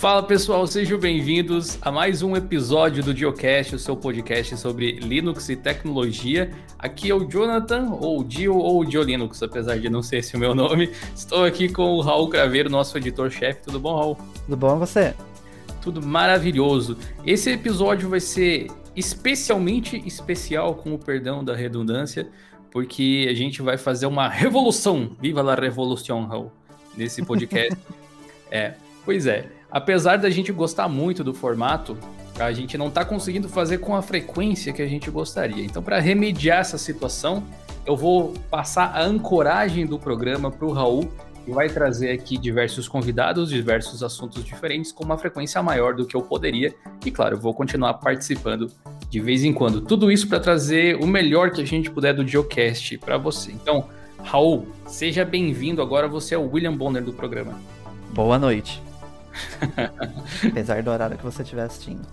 Fala pessoal, sejam bem-vindos a mais um episódio do Geocast, o seu podcast sobre Linux e tecnologia. Aqui é o Jonathan, ou Dio, ou Dio Linux, apesar de não ser esse o meu nome. Estou aqui com o Raul Craveiro, nosso editor-chefe. Tudo bom, Raul? Tudo bom você? Tudo maravilhoso. Esse episódio vai ser especialmente especial, com o perdão da redundância, porque a gente vai fazer uma revolução. Viva la revolução, Raul, nesse podcast. é, pois é. Apesar da gente gostar muito do formato, a gente não está conseguindo fazer com a frequência que a gente gostaria. Então, para remediar essa situação, eu vou passar a ancoragem do programa para o Raul, que vai trazer aqui diversos convidados, diversos assuntos diferentes, com uma frequência maior do que eu poderia. E claro, eu vou continuar participando de vez em quando. Tudo isso para trazer o melhor que a gente puder do Geocast para você. Então, Raul, seja bem-vindo. Agora você é o William Bonner do programa. Boa noite. Apesar do horário que você estiver assistindo.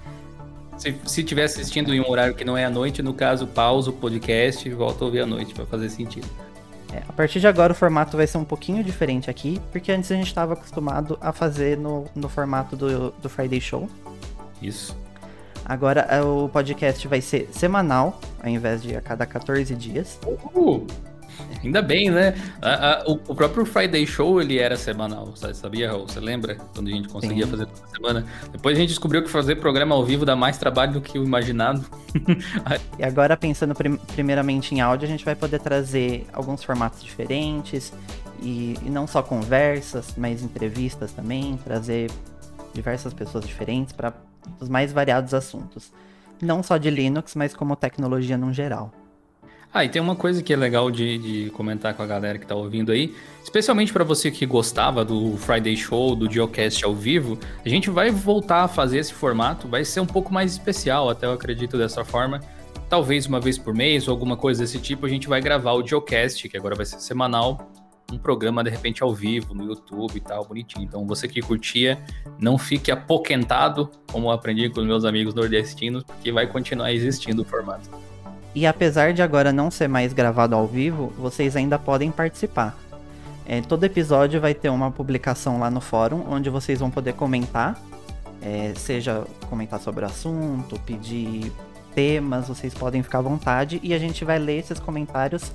Se, se estiver assistindo em um horário que não é à noite, no caso, pausa o podcast e volta a ouvir à noite, para fazer sentido. É, a partir de agora o formato vai ser um pouquinho diferente aqui, porque antes a gente estava acostumado a fazer no, no formato do, do Friday Show. Isso. Agora é, o podcast vai ser semanal, ao invés de a cada 14 dias. Uh! Ainda bem, né? A, a, o, o, próprio Friday Show ele era semanal, sabia, Raul? Você lembra? Quando a gente conseguia Sim. fazer toda semana. Depois a gente descobriu que fazer programa ao vivo dá mais trabalho do que o imaginado. e agora, pensando prim primeiramente em áudio, a gente vai poder trazer alguns formatos diferentes. E, e não só conversas, mas entrevistas também. Trazer diversas pessoas diferentes para os mais variados assuntos. Não só de Linux, mas como tecnologia no geral. Ah, e tem uma coisa que é legal de, de comentar com a galera que está ouvindo aí, especialmente para você que gostava do Friday Show, do Geocast ao vivo, a gente vai voltar a fazer esse formato, vai ser um pouco mais especial, até eu acredito dessa forma. Talvez uma vez por mês ou alguma coisa desse tipo, a gente vai gravar o Geocast, que agora vai ser semanal, um programa de repente ao vivo no YouTube e tal, bonitinho. Então você que curtia, não fique apoquentado, como aprendi com os meus amigos nordestinos, porque vai continuar existindo o formato. E apesar de agora não ser mais gravado ao vivo, vocês ainda podem participar. É, todo episódio vai ter uma publicação lá no fórum, onde vocês vão poder comentar, é, seja comentar sobre o assunto, pedir temas, vocês podem ficar à vontade e a gente vai ler esses comentários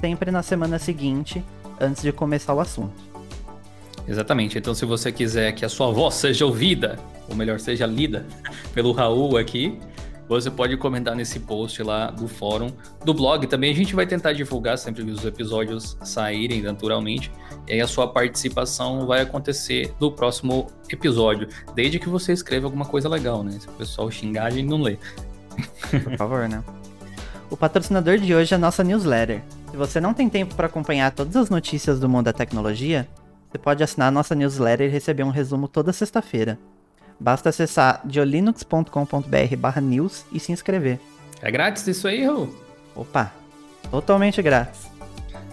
sempre na semana seguinte, antes de começar o assunto. Exatamente. Então, se você quiser que a sua voz seja ouvida, ou melhor, seja lida pelo Raul aqui, você pode comentar nesse post lá do fórum, do blog também. A gente vai tentar divulgar sempre que os episódios saírem naturalmente. E aí a sua participação vai acontecer no próximo episódio. Desde que você escreva alguma coisa legal, né? Se o pessoal xingar, a gente não lê. Por favor, né? O patrocinador de hoje é a nossa newsletter. Se você não tem tempo para acompanhar todas as notícias do mundo da tecnologia, você pode assinar a nossa newsletter e receber um resumo toda sexta-feira. Basta acessar diolinux.com.br news e se inscrever. É grátis isso aí, Raul? Opa, totalmente grátis.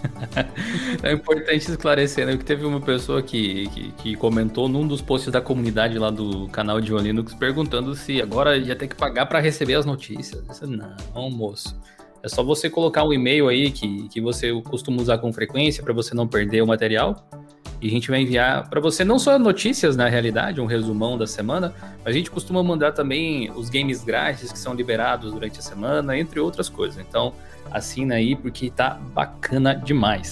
é importante esclarecer, né? Que teve uma pessoa que, que, que, comentou num dos posts da comunidade lá do canal de Linux perguntando se agora ia ter que pagar para receber as notícias. Disse, não, moço. É só você colocar um e-mail aí que, que você costuma usar com frequência para você não perder o material. E a gente vai enviar para você não só notícias na realidade, um resumão da semana, mas a gente costuma mandar também os games grátis que são liberados durante a semana, entre outras coisas. Então, assina aí porque tá bacana demais.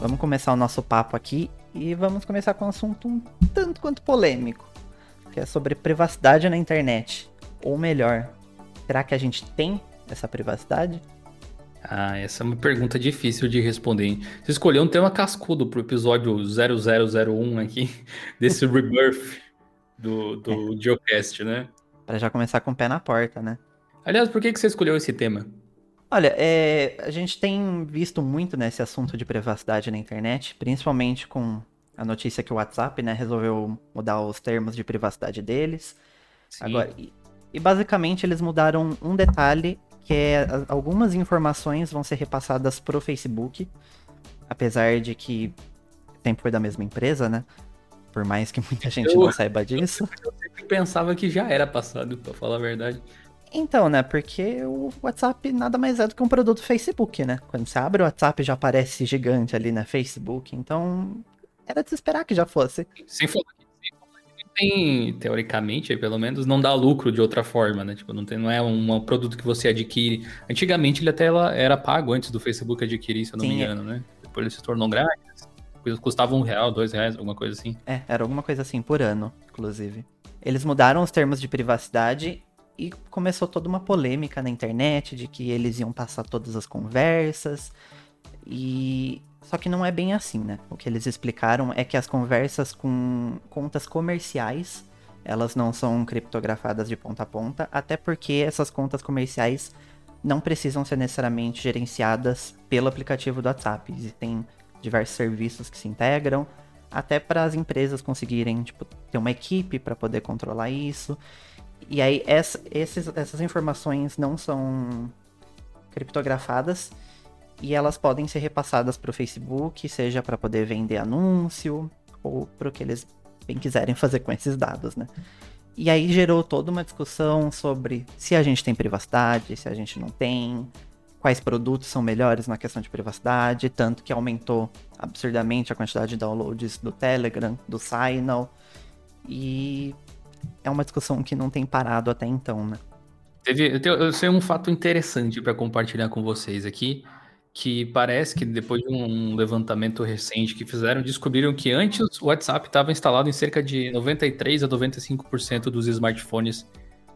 Vamos começar o nosso papo aqui e vamos começar com um assunto um tanto quanto polêmico, que é sobre privacidade na internet. Ou melhor, será que a gente tem essa privacidade? Ah, essa é uma pergunta difícil de responder. Hein? Você escolheu um tema cascudo pro episódio 0001 aqui, desse Rebirth do, do é. Geocast, né? Pra já começar com o pé na porta, né? Aliás, por que, que você escolheu esse tema? Olha, é, a gente tem visto muito nesse assunto de privacidade na internet, principalmente com a notícia que o WhatsApp, né, resolveu mudar os termos de privacidade deles. Sim. Agora, e, e basicamente eles mudaram um detalhe que é algumas informações vão ser repassadas pro Facebook, apesar de que sempre foi da mesma empresa, né? Por mais que muita gente eu, não saiba disso. Eu sempre pensava que já era passado, pra falar a verdade. Então, né? Porque o WhatsApp nada mais é do que um produto Facebook, né? Quando você abre o WhatsApp já aparece gigante ali na Facebook. Então, era de se esperar que já fosse. Sem falar que tem, teoricamente, pelo menos, não dá lucro de outra forma, né? Tipo, não, tem, não é um, produto que você adquire. Antigamente ele até era pago antes do Facebook adquirir, se eu não Sim, me engano, é. né? Depois ele se tornou grátis. Custava um real, dois reais, alguma coisa assim. É, era alguma coisa assim por ano, inclusive. Eles mudaram os termos de privacidade e começou toda uma polêmica na internet de que eles iam passar todas as conversas. E só que não é bem assim, né? O que eles explicaram é que as conversas com contas comerciais, elas não são criptografadas de ponta a ponta, até porque essas contas comerciais não precisam ser necessariamente gerenciadas pelo aplicativo do WhatsApp. Existem diversos serviços que se integram, até para as empresas conseguirem tipo, ter uma equipe para poder controlar isso. E aí essa, esses, essas informações não são criptografadas e elas podem ser repassadas para o Facebook, seja para poder vender anúncio ou para o que eles bem quiserem fazer com esses dados, né? E aí gerou toda uma discussão sobre se a gente tem privacidade, se a gente não tem, quais produtos são melhores na questão de privacidade, tanto que aumentou absurdamente a quantidade de downloads do Telegram, do Signal, e é uma discussão que não tem parado até então, né? Teve, eu, tenho, eu sei um fato interessante para compartilhar com vocês aqui, que parece que depois de um levantamento recente que fizeram, descobriram que antes o WhatsApp estava instalado em cerca de 93 a 95% dos smartphones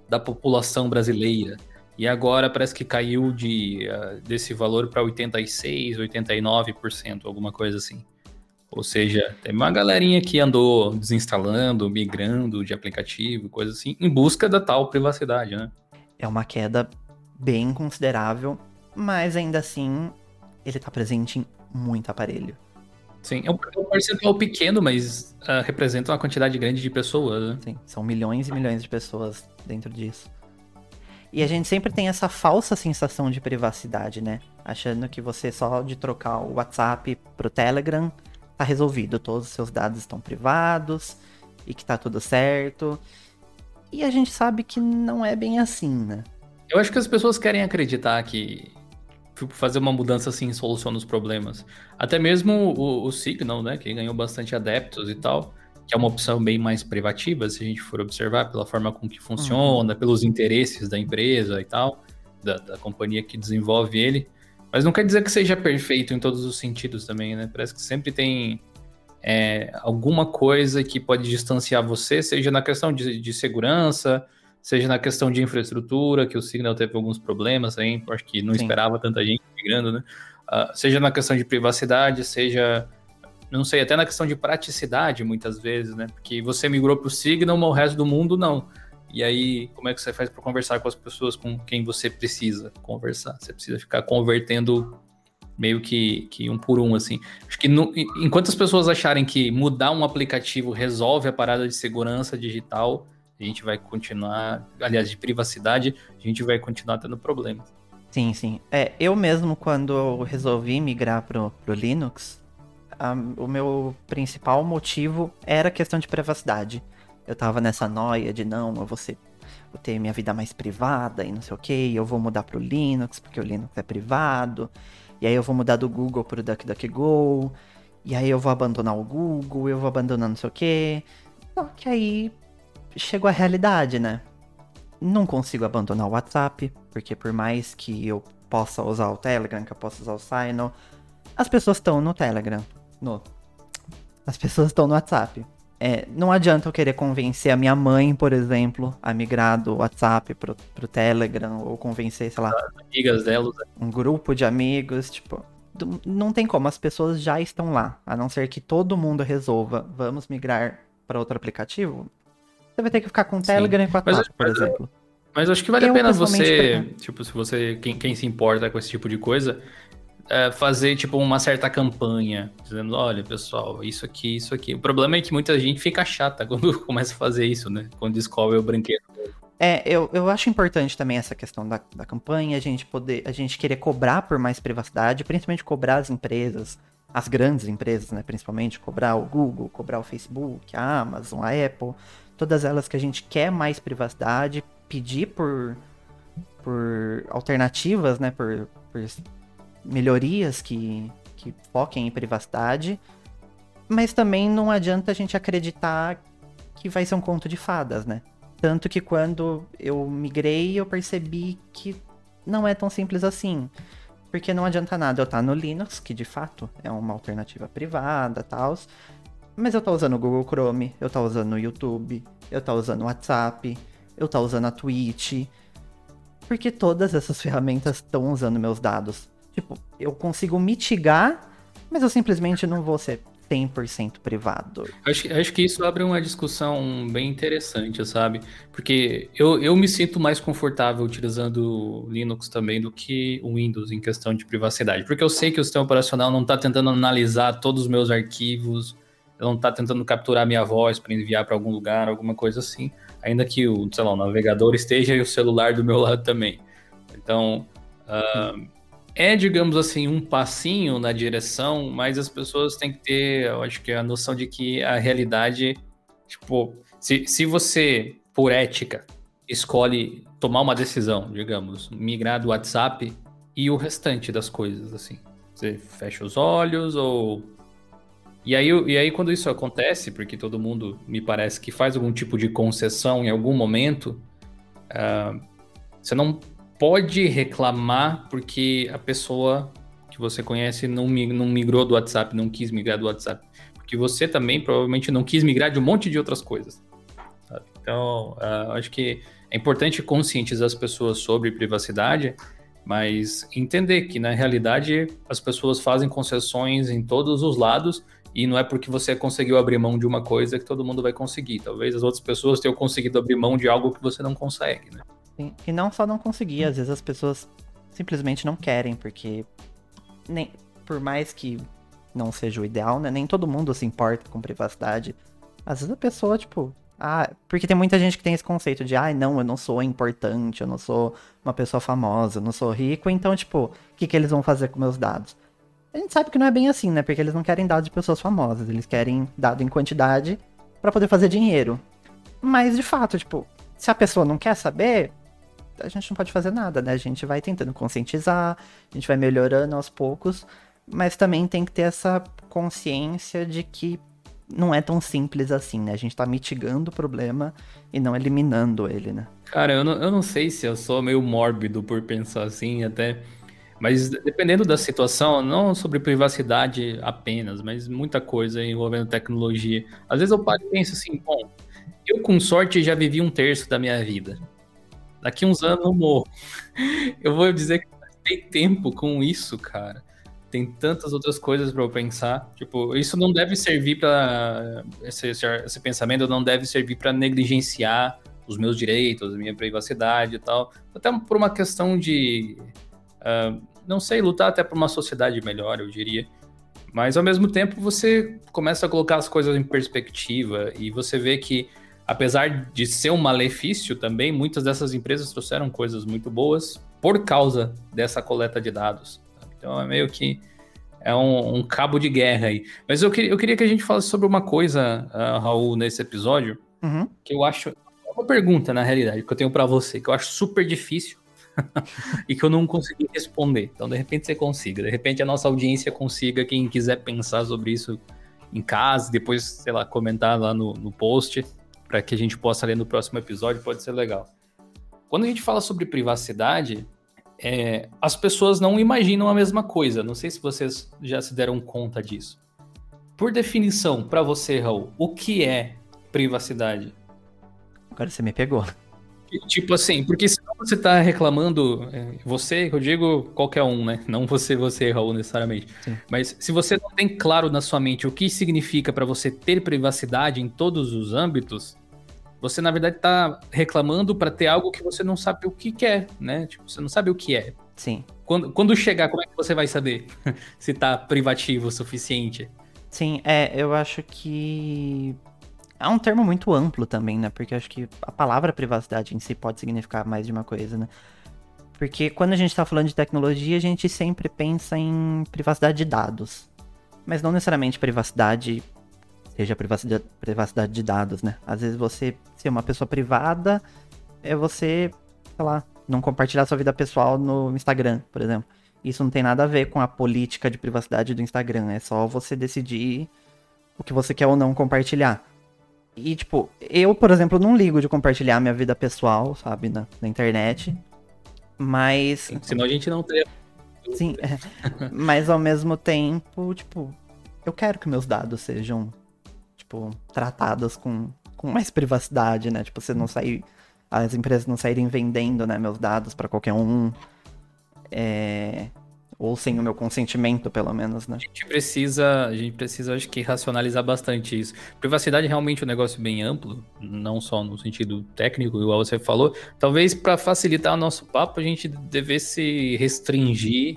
da população brasileira. E agora parece que caiu de, uh, desse valor para 86, 89%, alguma coisa assim. Ou seja, tem uma galerinha que andou desinstalando, migrando de aplicativo, coisa assim, em busca da tal privacidade, né? É uma queda bem considerável, mas ainda assim ele tá presente em muito aparelho. Sim, é um, é percentual pequeno, mas uh, representa uma quantidade grande de pessoas, né? Sim, são milhões e milhões de pessoas dentro disso. E a gente sempre tem essa falsa sensação de privacidade, né? Achando que você só de trocar o WhatsApp pro Telegram tá resolvido, todos os seus dados estão privados e que tá tudo certo. E a gente sabe que não é bem assim, né? Eu acho que as pessoas querem acreditar que Tipo, fazer uma mudança assim soluciona os problemas. Até mesmo o, o Signal, né, que ganhou bastante adeptos e tal, que é uma opção bem mais privativa, se a gente for observar pela forma com que funciona, uhum. pelos interesses da empresa e tal, da, da, companhia que desenvolve ele. Mas não quer dizer que seja perfeito em todos os sentidos também, né? Parece que sempre tem é, alguma coisa que pode distanciar você, seja na questão de, de segurança, seja na questão de infraestrutura, que o Signal teve alguns problemas aí, acho que não Sim. esperava tanta gente migrando, né? Uh, seja na questão de privacidade, seja, não sei, até na questão de praticidade, muitas vezes, né? Porque você migrou para o Signal, mas o resto do mundo não. E aí, como é que você faz para conversar com as pessoas com quem você precisa conversar? Você precisa ficar convertendo meio que, que um por um, assim. Acho que no, enquanto as pessoas acharem que mudar um aplicativo resolve a parada de segurança digital, a gente vai continuar, aliás, de privacidade, a gente vai continuar tendo problemas. Sim, sim. É, eu mesmo, quando eu resolvi migrar pro, pro Linux, o meu principal motivo era a questão de privacidade. Eu tava nessa noia de não, eu vou, ser, vou ter minha vida mais privada e não sei o que, eu vou mudar pro Linux, porque o Linux é privado, e aí eu vou mudar do Google pro DuckDuckGo, e aí eu vou abandonar o Google, eu vou abandonar não sei o que. Só que aí chegou a realidade, né? Não consigo abandonar o WhatsApp, porque por mais que eu possa usar o Telegram, que eu possa usar o Signal, as pessoas estão no Telegram. No... As pessoas estão no WhatsApp. É, não adianta eu querer convencer a minha mãe, por exemplo, a migrar do WhatsApp pro, pro Telegram, ou convencer, sei lá. Amigas delas. Né? Um grupo de amigos, tipo. Não tem como, as pessoas já estão lá. A não ser que todo mundo resolva, vamos migrar para outro aplicativo você vai ter que ficar com o Telegram e com a mas, por exemplo. Mas acho que vale eu, a pena você, tipo, se você, quem, quem se importa com esse tipo de coisa, é fazer, tipo, uma certa campanha, dizendo, olha, pessoal, isso aqui, isso aqui. O problema é que muita gente fica chata quando começa a fazer isso, né? Quando descobre o brinquedo. É, eu, eu acho importante também essa questão da, da campanha, a gente poder, a gente querer cobrar por mais privacidade, principalmente cobrar as empresas, as grandes empresas, né, principalmente, cobrar o Google, cobrar o Facebook, a Amazon, a Apple, todas elas que a gente quer mais privacidade, pedir por por alternativas, né? Por, por melhorias que, que foquem em privacidade. Mas também não adianta a gente acreditar que vai ser um conto de fadas, né? Tanto que quando eu migrei, eu percebi que não é tão simples assim. Porque não adianta nada eu estar no Linux, que de fato é uma alternativa privada tal. Mas eu estou usando o Google Chrome, eu estou usando o YouTube, eu estou usando o WhatsApp, eu estou usando a Twitch. Porque todas essas ferramentas estão usando meus dados. Tipo, eu consigo mitigar, mas eu simplesmente não vou ser 100% privado. Acho, acho que isso abre uma discussão bem interessante, sabe? Porque eu, eu me sinto mais confortável utilizando Linux também do que o Windows em questão de privacidade. Porque eu sei que o sistema operacional não está tentando analisar todos os meus arquivos, não está tentando capturar minha voz para enviar para algum lugar, alguma coisa assim. Ainda que o, sei lá, o navegador esteja e o celular do meu lado também. Então, uh, é, digamos assim, um passinho na direção, mas as pessoas têm que ter, eu acho que a noção de que a realidade, tipo, se, se você, por ética, escolhe tomar uma decisão, digamos, migrar do WhatsApp e o restante das coisas, assim. Você fecha os olhos ou. E aí, e aí, quando isso acontece, porque todo mundo me parece que faz algum tipo de concessão em algum momento, uh, você não pode reclamar porque a pessoa que você conhece não, não migrou do WhatsApp, não quis migrar do WhatsApp. Porque você também provavelmente não quis migrar de um monte de outras coisas. Sabe? Então, uh, acho que é importante conscientizar as pessoas sobre privacidade, mas entender que na realidade as pessoas fazem concessões em todos os lados e não é porque você conseguiu abrir mão de uma coisa que todo mundo vai conseguir. Talvez as outras pessoas tenham conseguido abrir mão de algo que você não consegue, né? E não só não conseguir, às vezes as pessoas simplesmente não querem, porque nem por mais que não seja o ideal, né? Nem todo mundo se importa com privacidade. Às vezes a pessoa, tipo, ah, porque tem muita gente que tem esse conceito de, ah, não, eu não sou importante, eu não sou uma pessoa famosa, eu não sou rico, então, tipo, o que, que eles vão fazer com meus dados? A gente sabe que não é bem assim, né? Porque eles não querem dados de pessoas famosas, eles querem dado em quantidade para poder fazer dinheiro. Mas, de fato, tipo, se a pessoa não quer saber, a gente não pode fazer nada, né? A gente vai tentando conscientizar, a gente vai melhorando aos poucos, mas também tem que ter essa consciência de que não é tão simples assim, né? A gente tá mitigando o problema e não eliminando ele, né? Cara, eu não, eu não sei se eu sou meio mórbido por pensar assim, até. Mas dependendo da situação, não sobre privacidade apenas, mas muita coisa envolvendo tecnologia. Às vezes eu paro e penso assim, bom, eu com sorte já vivi um terço da minha vida. Daqui uns anos eu morro. Eu vou dizer que tem tempo com isso, cara. Tem tantas outras coisas para eu pensar. Tipo, isso não deve servir para esse, esse, pensamento não deve servir para negligenciar os meus direitos, a minha privacidade e tal. Até por uma questão de, uh, não sei, lutar até por uma sociedade melhor, eu diria. Mas ao mesmo tempo você começa a colocar as coisas em perspectiva e você vê que apesar de ser um malefício também, muitas dessas empresas trouxeram coisas muito boas por causa dessa coleta de dados. Então é meio que é um, um, cabo de guerra aí. Mas eu, que, eu queria que a gente falasse sobre uma coisa, uh, Raul, nesse episódio, uhum. que eu acho. É uma pergunta, na realidade, que eu tenho para você, que eu acho super difícil e que eu não consegui responder. Então, de repente, você consiga. De repente, a nossa audiência consiga, quem quiser pensar sobre isso em casa, depois, sei lá, comentar lá no, no post para que a gente possa ler no próximo episódio, pode ser legal. Quando a gente fala sobre privacidade, é, as pessoas não imaginam a mesma coisa. Não sei se vocês já se deram conta disso. Por definição, para você, Raul, o que é privacidade? Agora você me pegou. Tipo assim, porque se você tá reclamando, é, você, eu digo qualquer um, né? Não você, você, Raul, necessariamente. Sim. Mas se você não tem claro na sua mente o que significa para você ter privacidade em todos os âmbitos, você na verdade tá reclamando para ter algo que você não sabe o que quer, né? Tipo, você não sabe o que é. Sim. Quando, quando chegar, como é que você vai saber se tá privativo o suficiente? Sim, é, eu acho que é um termo muito amplo também, né? Porque acho que a palavra privacidade em si pode significar mais de uma coisa, né? Porque quando a gente está falando de tecnologia, a gente sempre pensa em privacidade de dados. Mas não necessariamente privacidade seja privacidade, privacidade de dados, né? Às vezes você ser uma pessoa privada é você, sei lá, não compartilhar sua vida pessoal no Instagram, por exemplo. Isso não tem nada a ver com a política de privacidade do Instagram. É só você decidir o que você quer ou não compartilhar. E, tipo, eu, por exemplo, não ligo de compartilhar minha vida pessoal, sabe, na, na internet. Mas. Senão a gente não teria. Sim, é. mas ao mesmo tempo, tipo, eu quero que meus dados sejam, tipo, tratados com, com mais privacidade, né? Tipo, você não sair. As empresas não saírem vendendo, né, meus dados para qualquer um. É, ou sem o meu consentimento, pelo menos, né? A gente precisa, a gente precisa, acho que, racionalizar bastante isso. Privacidade é realmente um negócio bem amplo, não só no sentido técnico, igual você falou. Talvez para facilitar o nosso papo, a gente devesse restringir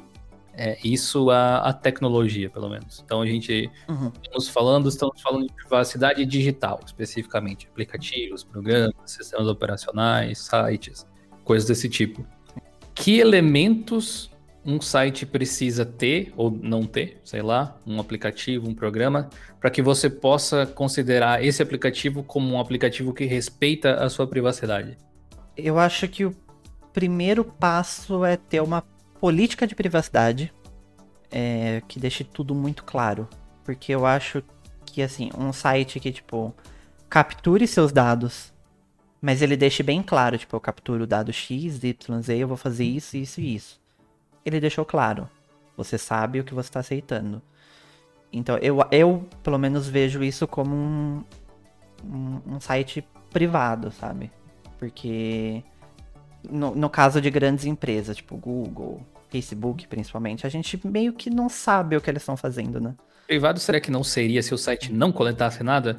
é, isso à, à, tecnologia, pelo menos. Então a gente uhum. estamos falando, estamos falando de privacidade digital, especificamente, aplicativos, programas, sistemas operacionais, sites, coisas desse tipo. Que elementos um site precisa ter ou não ter, sei lá, um aplicativo, um programa, para que você possa considerar esse aplicativo como um aplicativo que respeita a sua privacidade? Eu acho que o primeiro passo é ter uma política de privacidade é, que deixe tudo muito claro. Porque eu acho que, assim, um site que, tipo, capture seus dados, mas ele deixe bem claro, tipo, eu capturo o dado X, Y, Z, eu vou fazer isso, isso e isso ele deixou claro. Você sabe o que você está aceitando. Então, eu, eu, pelo menos, vejo isso como um, um, um site privado, sabe? Porque, no, no caso de grandes empresas, tipo Google, Facebook, principalmente, a gente meio que não sabe o que eles estão fazendo, né? Privado será que não seria se o site não coletasse nada?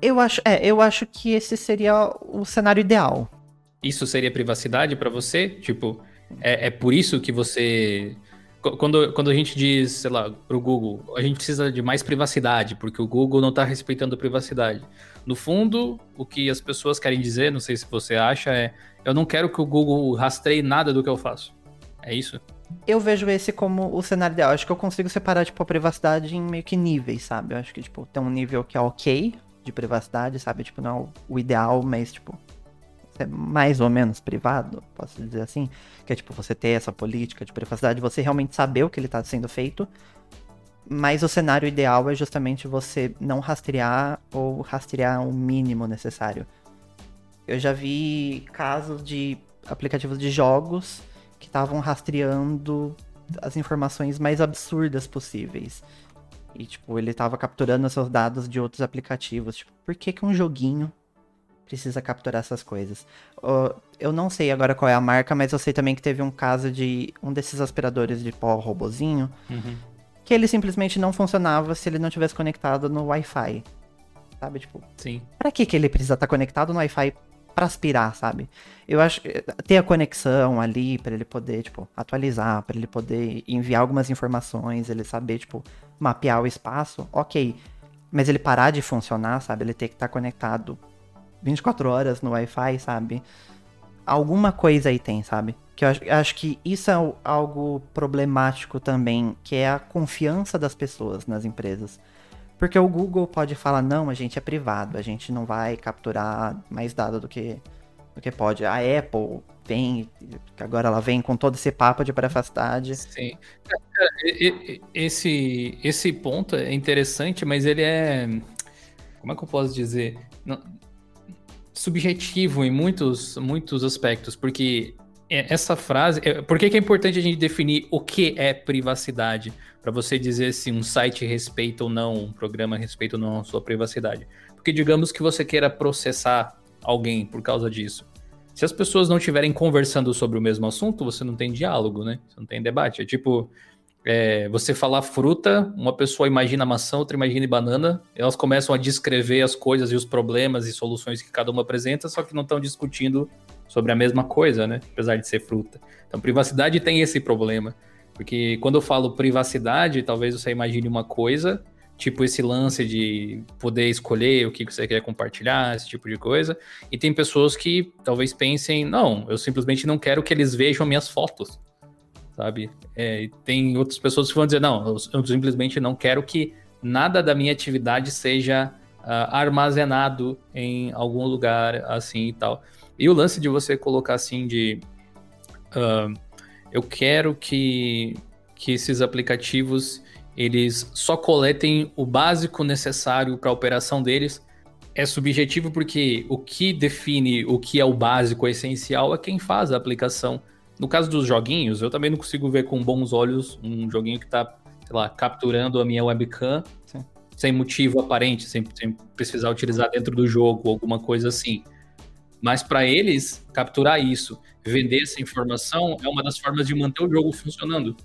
Eu acho, é, eu acho que esse seria o cenário ideal. Isso seria privacidade para você? Tipo, é, é por isso que você. Quando, quando a gente diz, sei lá, pro Google, a gente precisa de mais privacidade, porque o Google não está respeitando a privacidade. No fundo, o que as pessoas querem dizer, não sei se você acha, é: eu não quero que o Google rastreie nada do que eu faço. É isso? Eu vejo esse como o cenário ideal. Acho que eu consigo separar, tipo, a privacidade em meio que níveis, sabe? Eu acho que, tipo, tem um nível que é ok de privacidade, sabe? Tipo, não é o ideal, mas, tipo, é mais ou menos privado, posso dizer assim, que é tipo você ter essa política de privacidade, você realmente saber o que ele está sendo feito, mas o cenário ideal é justamente você não rastrear ou rastrear o mínimo necessário. Eu já vi casos de aplicativos de jogos que estavam rastreando as informações mais absurdas possíveis. E, tipo, ele estava capturando seus dados de outros aplicativos. Tipo, por que, que um joguinho precisa capturar essas coisas. Eu não sei agora qual é a marca, mas eu sei também que teve um caso de um desses aspiradores de pó robozinho uhum. que ele simplesmente não funcionava se ele não tivesse conectado no Wi-Fi. Sabe, tipo, Sim. Pra que, que ele precisa estar conectado no Wi-Fi para aspirar, sabe? Eu acho que ter a conexão ali para ele poder, tipo, atualizar, para ele poder enviar algumas informações, ele saber, tipo, mapear o espaço, ok. Mas ele parar de funcionar, sabe? Ele ter que estar conectado 24 horas no Wi-Fi, sabe? Alguma coisa aí tem, sabe? Que eu acho, acho que isso é algo problemático também, que é a confiança das pessoas nas empresas. Porque o Google pode falar, não, a gente é privado, a gente não vai capturar mais dados do que, do que pode. A Apple vem, agora ela vem com todo esse papo de privacidade. Sim. Esse, esse ponto é interessante, mas ele é. Como é que eu posso dizer? Subjetivo em muitos, muitos aspectos, porque essa frase. É, por que, que é importante a gente definir o que é privacidade? Para você dizer se um site respeita ou não, um programa respeita ou não a sua privacidade. Porque digamos que você queira processar alguém por causa disso. Se as pessoas não estiverem conversando sobre o mesmo assunto, você não tem diálogo, né? Você não tem debate. É tipo, é, você falar fruta, uma pessoa imagina maçã, outra imagina banana, elas começam a descrever as coisas e os problemas e soluções que cada uma apresenta, só que não estão discutindo sobre a mesma coisa, né? Apesar de ser fruta. Então, privacidade tem esse problema. Porque quando eu falo privacidade, talvez você imagine uma coisa, tipo esse lance de poder escolher o que você quer compartilhar, esse tipo de coisa. E tem pessoas que talvez pensem, não, eu simplesmente não quero que eles vejam minhas fotos sabe? É, tem outras pessoas que vão dizer, não, eu, eu, simplesmente não quero que nada da minha atividade seja uh, armazenado em algum lugar assim e tal. E o lance de você colocar assim de uh, eu quero que, que esses aplicativos eles só coletem o básico necessário para a operação deles. É subjetivo porque o que define o que é o básico, o essencial, é quem faz a aplicação. No caso dos joguinhos, eu também não consigo ver com bons olhos um joguinho que está, sei lá, capturando a minha webcam Sim. sem motivo aparente, sem, sem precisar utilizar dentro do jogo, alguma coisa assim. Mas para eles, capturar isso, vender essa informação é uma das formas de manter o jogo funcionando.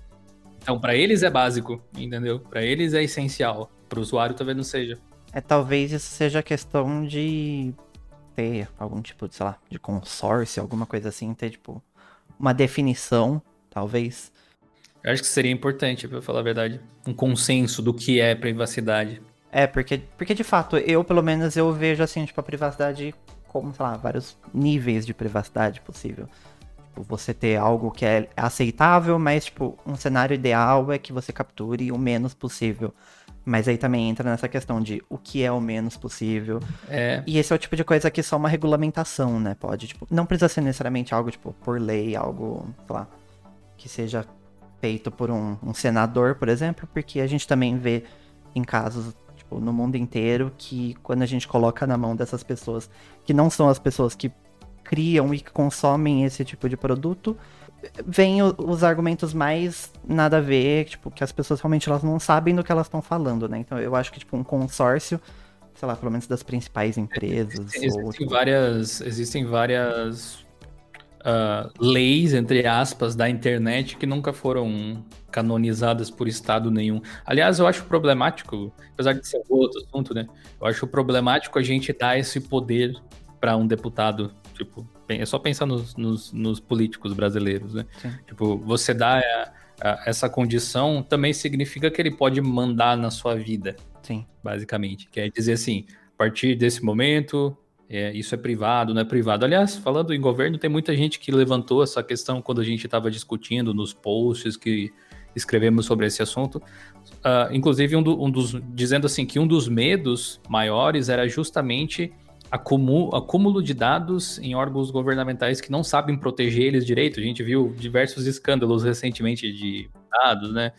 Então, para eles é básico, entendeu? Para eles é essencial. Para o usuário talvez não seja. É, talvez isso seja questão de ter algum tipo de, sei lá, de consórcio, alguma coisa assim, ter, tipo, uma definição, talvez. Eu acho que seria importante, para falar a verdade, um consenso do que é privacidade. É, porque, porque de fato, eu, pelo menos, eu vejo, assim, tipo, a privacidade como, sei lá, vários níveis de privacidade possível. Tipo, você ter algo que é aceitável, mas, tipo, um cenário ideal é que você capture o menos possível. Mas aí também entra nessa questão de o que é o menos possível. É. E esse é o tipo de coisa que só uma regulamentação, né? Pode, tipo, não precisa ser necessariamente algo, tipo, por lei, algo, sei lá, que seja feito por um, um senador, por exemplo, porque a gente também vê em casos, tipo, no mundo inteiro, que quando a gente coloca na mão dessas pessoas, que não são as pessoas que criam e consomem esse tipo de produto, vem os argumentos mais nada a ver, tipo, que as pessoas realmente elas não sabem do que elas estão falando, né? Então eu acho que, tipo, um consórcio, sei lá, pelo menos das principais empresas. Existem, ou, existem tipo... várias. Existem várias uh, leis, entre aspas, da internet que nunca foram canonizadas por Estado nenhum. Aliás, eu acho problemático, apesar de ser outro assunto, né? Eu acho problemático a gente dar esse poder para um deputado Tipo, é só pensar nos, nos, nos políticos brasileiros, né? Sim. Tipo, você dá a, a, essa condição também significa que ele pode mandar na sua vida. Sim. Basicamente. Quer dizer assim, a partir desse momento, é, isso é privado, não é privado. Aliás, falando em governo, tem muita gente que levantou essa questão quando a gente estava discutindo nos posts que escrevemos sobre esse assunto. Uh, inclusive, um, do, um, dos. dizendo assim que um dos medos maiores era justamente acúmulo, de dados em órgãos governamentais que não sabem proteger eles direito. A gente viu diversos escândalos recentemente de dados, né?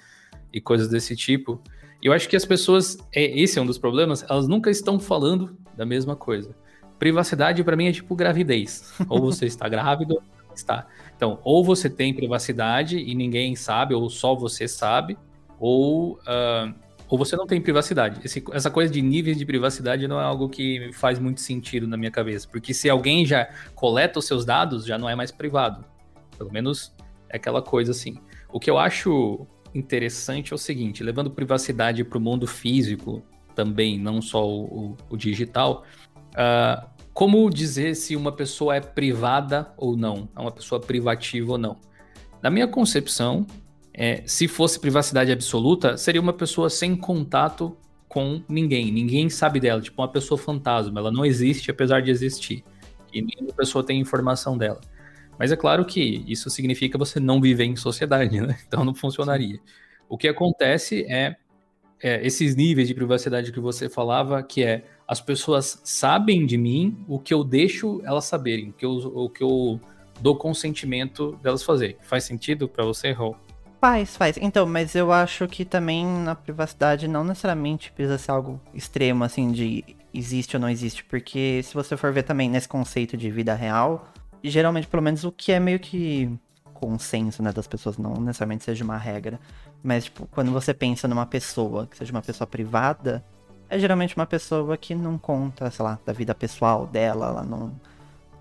E coisas desse tipo. E eu acho que as pessoas, é, esse é um dos problemas, elas nunca estão falando da mesma coisa. Privacidade para mim é tipo gravidez. Ou você está grávido, ou está. Então, ou você tem privacidade e ninguém sabe, ou só você sabe, ou uh, ou você não tem privacidade. Esse, essa coisa de níveis de privacidade não é algo que faz muito sentido na minha cabeça, porque se alguém já coleta os seus dados, já não é mais privado. Pelo menos é aquela coisa assim. O que eu acho interessante é o seguinte: levando privacidade para o mundo físico também, não só o, o digital, uh, como dizer se uma pessoa é privada ou não, é uma pessoa privativa ou não? Na minha concepção, é, se fosse privacidade absoluta, seria uma pessoa sem contato com ninguém. Ninguém sabe dela, tipo uma pessoa fantasma. Ela não existe, apesar de existir. E nenhuma pessoa tem informação dela. Mas é claro que isso significa você não viver em sociedade, né? Então não funcionaria. O que acontece é, é, esses níveis de privacidade que você falava, que é as pessoas sabem de mim o que eu deixo elas saberem, o que eu, o que eu dou consentimento delas fazerem. Faz sentido para você, Raul? Faz, faz. Então, mas eu acho que também na privacidade não necessariamente precisa ser algo extremo, assim, de existe ou não existe. Porque se você for ver também nesse conceito de vida real, geralmente, pelo menos, o que é meio que consenso, né, das pessoas, não necessariamente seja uma regra. Mas, tipo, quando você pensa numa pessoa que seja uma pessoa privada, é geralmente uma pessoa que não conta, sei lá, da vida pessoal dela, ela não,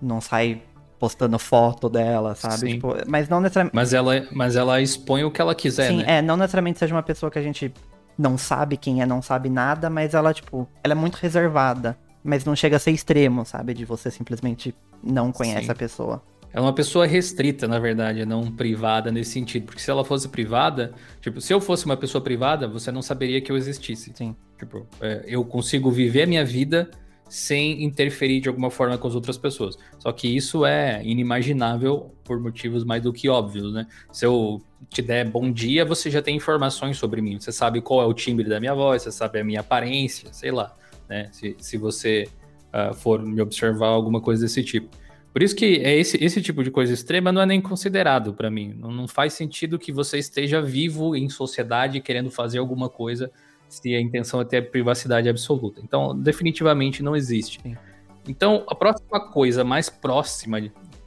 não sai postando foto dela, sabe? Tipo, mas não necessariamente. Mas ela, mas ela expõe o que ela quiser, Sim, né? é, não necessariamente seja uma pessoa que a gente não sabe quem é, não sabe nada, mas ela, tipo, ela é muito reservada. Mas não chega a ser extremo, sabe? De você simplesmente não conhece Sim. a pessoa. Ela é uma pessoa restrita, na verdade, não privada nesse sentido. Porque se ela fosse privada, tipo, se eu fosse uma pessoa privada, você não saberia que eu existisse. Sim. Tipo, é, eu consigo viver a minha vida sem interferir de alguma forma com as outras pessoas. Só que isso é inimaginável por motivos mais do que óbvios, né? Se eu te der bom dia, você já tem informações sobre mim. Você sabe qual é o timbre da minha voz, você sabe a minha aparência, sei lá, né? Se, se você uh, for me observar alguma coisa desse tipo. Por isso que é esse, esse tipo de coisa extrema não é nem considerado para mim. Não, não, faz sentido que você esteja vivo em sociedade querendo fazer alguma coisa se a intenção é ter privacidade absoluta. Então, definitivamente não existe. Sim. Então, a próxima coisa mais próxima,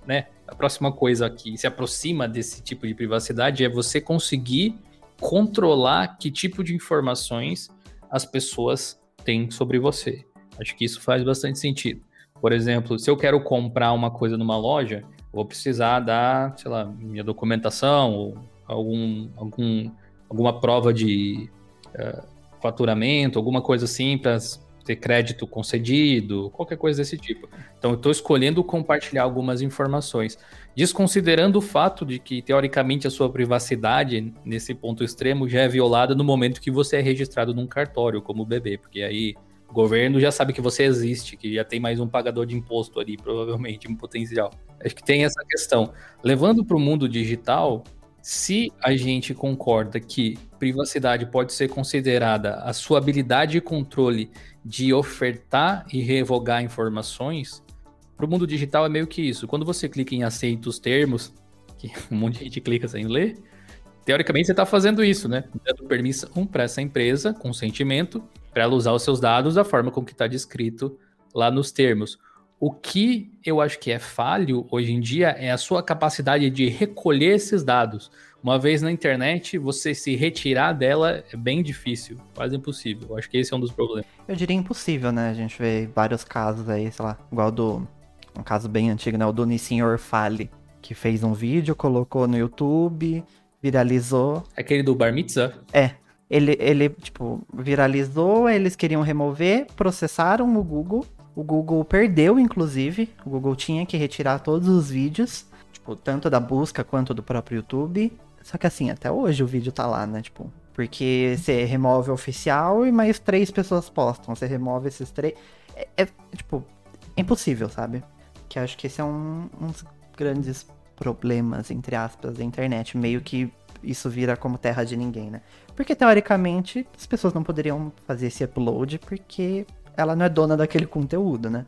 né? A próxima coisa que se aproxima desse tipo de privacidade é você conseguir controlar que tipo de informações as pessoas têm sobre você. Acho que isso faz bastante sentido. Por exemplo, se eu quero comprar uma coisa numa loja, vou precisar dar, sei lá, minha documentação ou algum, algum, alguma prova de uh, faturamento, alguma coisa assim para ter crédito concedido, qualquer coisa desse tipo. Então, eu estou escolhendo compartilhar algumas informações, desconsiderando o fato de que, teoricamente, a sua privacidade, nesse ponto extremo, já é violada no momento que você é registrado num cartório como bebê, porque aí o governo já sabe que você existe, que já tem mais um pagador de imposto ali, provavelmente, um potencial. Acho que tem essa questão. Levando para o mundo digital, se a gente concorda que privacidade pode ser considerada a sua habilidade de controle de ofertar e revogar informações, para o mundo digital é meio que isso. Quando você clica em aceita os termos, que um monte de gente clica sem ler, teoricamente você está fazendo isso, né? Dando permissão para essa empresa, consentimento, para ela usar os seus dados da forma como que está descrito lá nos termos. O que eu acho que é falho hoje em dia é a sua capacidade de recolher esses dados. Uma vez na internet, você se retirar dela é bem difícil, quase impossível. Eu acho que esse é um dos problemas. Eu diria impossível, né? A gente vê vários casos aí, sei lá, igual do. Um caso bem antigo, né? O do Nissin Orfale, que fez um vídeo, colocou no YouTube, viralizou. Aquele do Bar Mitzvah? É. Ele, ele, tipo, viralizou, eles queriam remover, processaram o Google o Google perdeu, inclusive. O Google tinha que retirar todos os vídeos, tipo, tanto da busca quanto do próprio YouTube. Só que assim, até hoje o vídeo tá lá, né? Tipo, porque você remove o oficial e mais três pessoas postam. Você remove esses três. É, é tipo, é impossível, sabe? Que acho que esse é um, um dos grandes problemas, entre aspas, da internet. Meio que isso vira como terra de ninguém, né? Porque teoricamente as pessoas não poderiam fazer esse upload porque ela não é dona daquele conteúdo, né?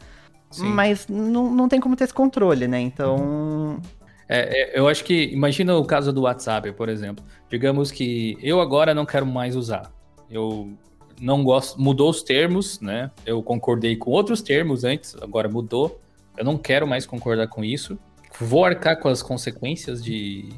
Sim. Mas não, não tem como ter esse controle, né? Então. É, é, eu acho que. Imagina o caso do WhatsApp, por exemplo. Digamos que eu agora não quero mais usar. Eu não gosto. Mudou os termos, né? Eu concordei com outros termos antes, agora mudou. Eu não quero mais concordar com isso. Vou arcar com as consequências de,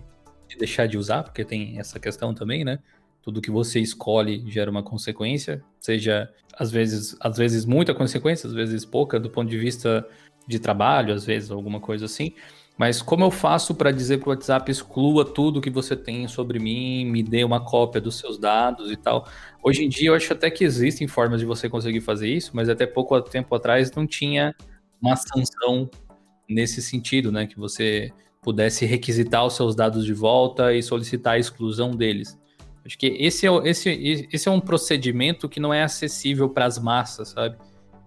de deixar de usar, porque tem essa questão também, né? tudo que você escolhe gera uma consequência, seja às vezes, às vezes muita consequência, às vezes pouca, do ponto de vista de trabalho, às vezes alguma coisa assim. Mas como eu faço para dizer que o WhatsApp exclua tudo que você tem sobre mim, me dê uma cópia dos seus dados e tal? Hoje em dia eu acho até que existem formas de você conseguir fazer isso, mas até pouco tempo atrás não tinha uma sanção nesse sentido, né? Que você pudesse requisitar os seus dados de volta e solicitar a exclusão deles. Acho que esse é, esse, esse é um procedimento que não é acessível para as massas, sabe?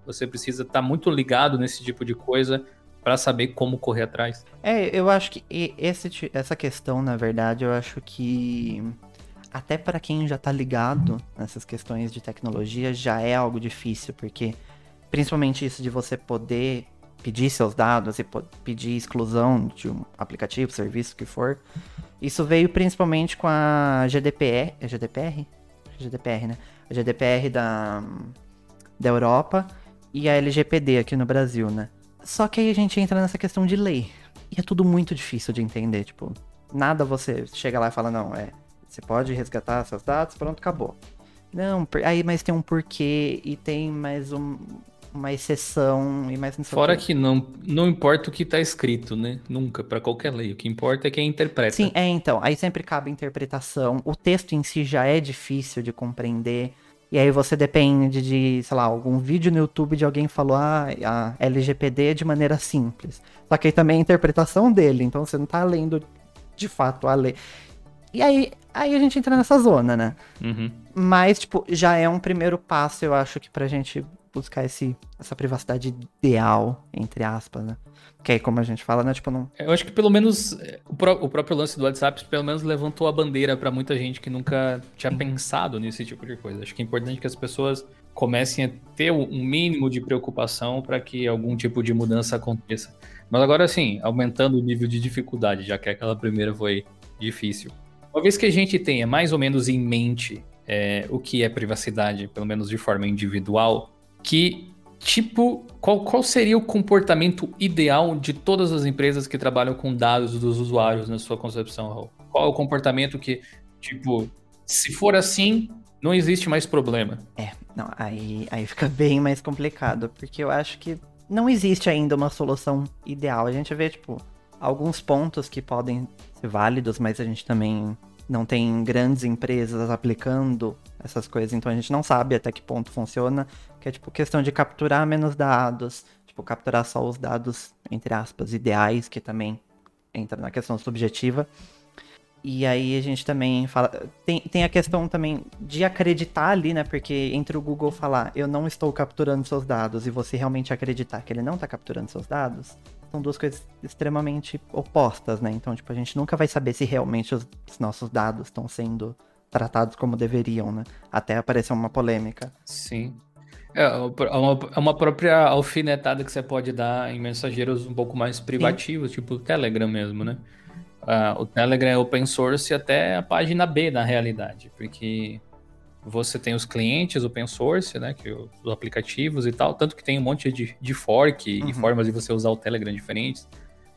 Você precisa estar tá muito ligado nesse tipo de coisa para saber como correr atrás. É, eu acho que esse, essa questão, na verdade, eu acho que até para quem já está ligado nessas questões de tecnologia já é algo difícil, porque principalmente isso de você poder pedir seus dados e pedir exclusão de um aplicativo, serviço, que for. Isso veio principalmente com a GDPR. É GDPR? GDPR, né? A GDPR da, da Europa e a LGPD aqui no Brasil, né? Só que aí a gente entra nessa questão de lei. E é tudo muito difícil de entender. Tipo, nada você chega lá e fala, não, é. Você pode resgatar seus dados, pronto, acabou. Não, aí mas tem um porquê e tem mais um, uma exceção e mais Fora que não, não importa o que está escrito, né? Nunca, para qualquer lei. O que importa é quem interpreta. Sim, é então. Aí sempre cabe interpretação. O texto em si já é difícil de compreender. E aí você depende de, sei lá, algum vídeo no YouTube de alguém falou ah, a LGPD de maneira simples. Só que aí também é a interpretação dele, então você não tá lendo de fato a lei. E aí, aí a gente entra nessa zona, né? Uhum. Mas, tipo, já é um primeiro passo, eu acho que pra gente buscar esse, essa privacidade ideal, entre aspas, né? Que aí, como a gente fala, né? Tipo, não. Eu acho que pelo menos é, o, pró o próprio lance do WhatsApp, pelo menos levantou a bandeira para muita gente que nunca tinha pensado nesse tipo de coisa. Acho que é importante que as pessoas comecem a ter um mínimo de preocupação para que algum tipo de mudança aconteça. Mas agora sim, aumentando o nível de dificuldade, já que aquela primeira foi difícil. Uma vez que a gente tenha mais ou menos em mente é, o que é privacidade, pelo menos de forma individual, que tipo, qual, qual seria o comportamento ideal de todas as empresas que trabalham com dados dos usuários na sua concepção, Raul? Qual é o comportamento que, tipo, se for assim, não existe mais problema? É, não, aí, aí fica bem mais complicado, porque eu acho que não existe ainda uma solução ideal. A gente vê, tipo, alguns pontos que podem ser válidos, mas a gente também não tem grandes empresas aplicando essas coisas, então a gente não sabe até que ponto funciona, que é tipo questão de capturar menos dados, tipo capturar só os dados entre aspas ideais, que também entra na questão subjetiva. E aí a gente também fala. Tem, tem a questão também de acreditar ali, né? Porque entre o Google falar eu não estou capturando seus dados e você realmente acreditar que ele não está capturando seus dados, são duas coisas extremamente opostas, né? Então, tipo, a gente nunca vai saber se realmente os nossos dados estão sendo tratados como deveriam, né? Até aparecer uma polêmica. Sim. É uma, é uma própria alfinetada que você pode dar em mensageiros um pouco mais privativos, Sim. tipo o Telegram mesmo, né? Uh, o Telegram é open source até a página B, na realidade, porque você tem os clientes open source, né, que os aplicativos e tal, tanto que tem um monte de, de fork uhum. e formas de você usar o Telegram diferentes.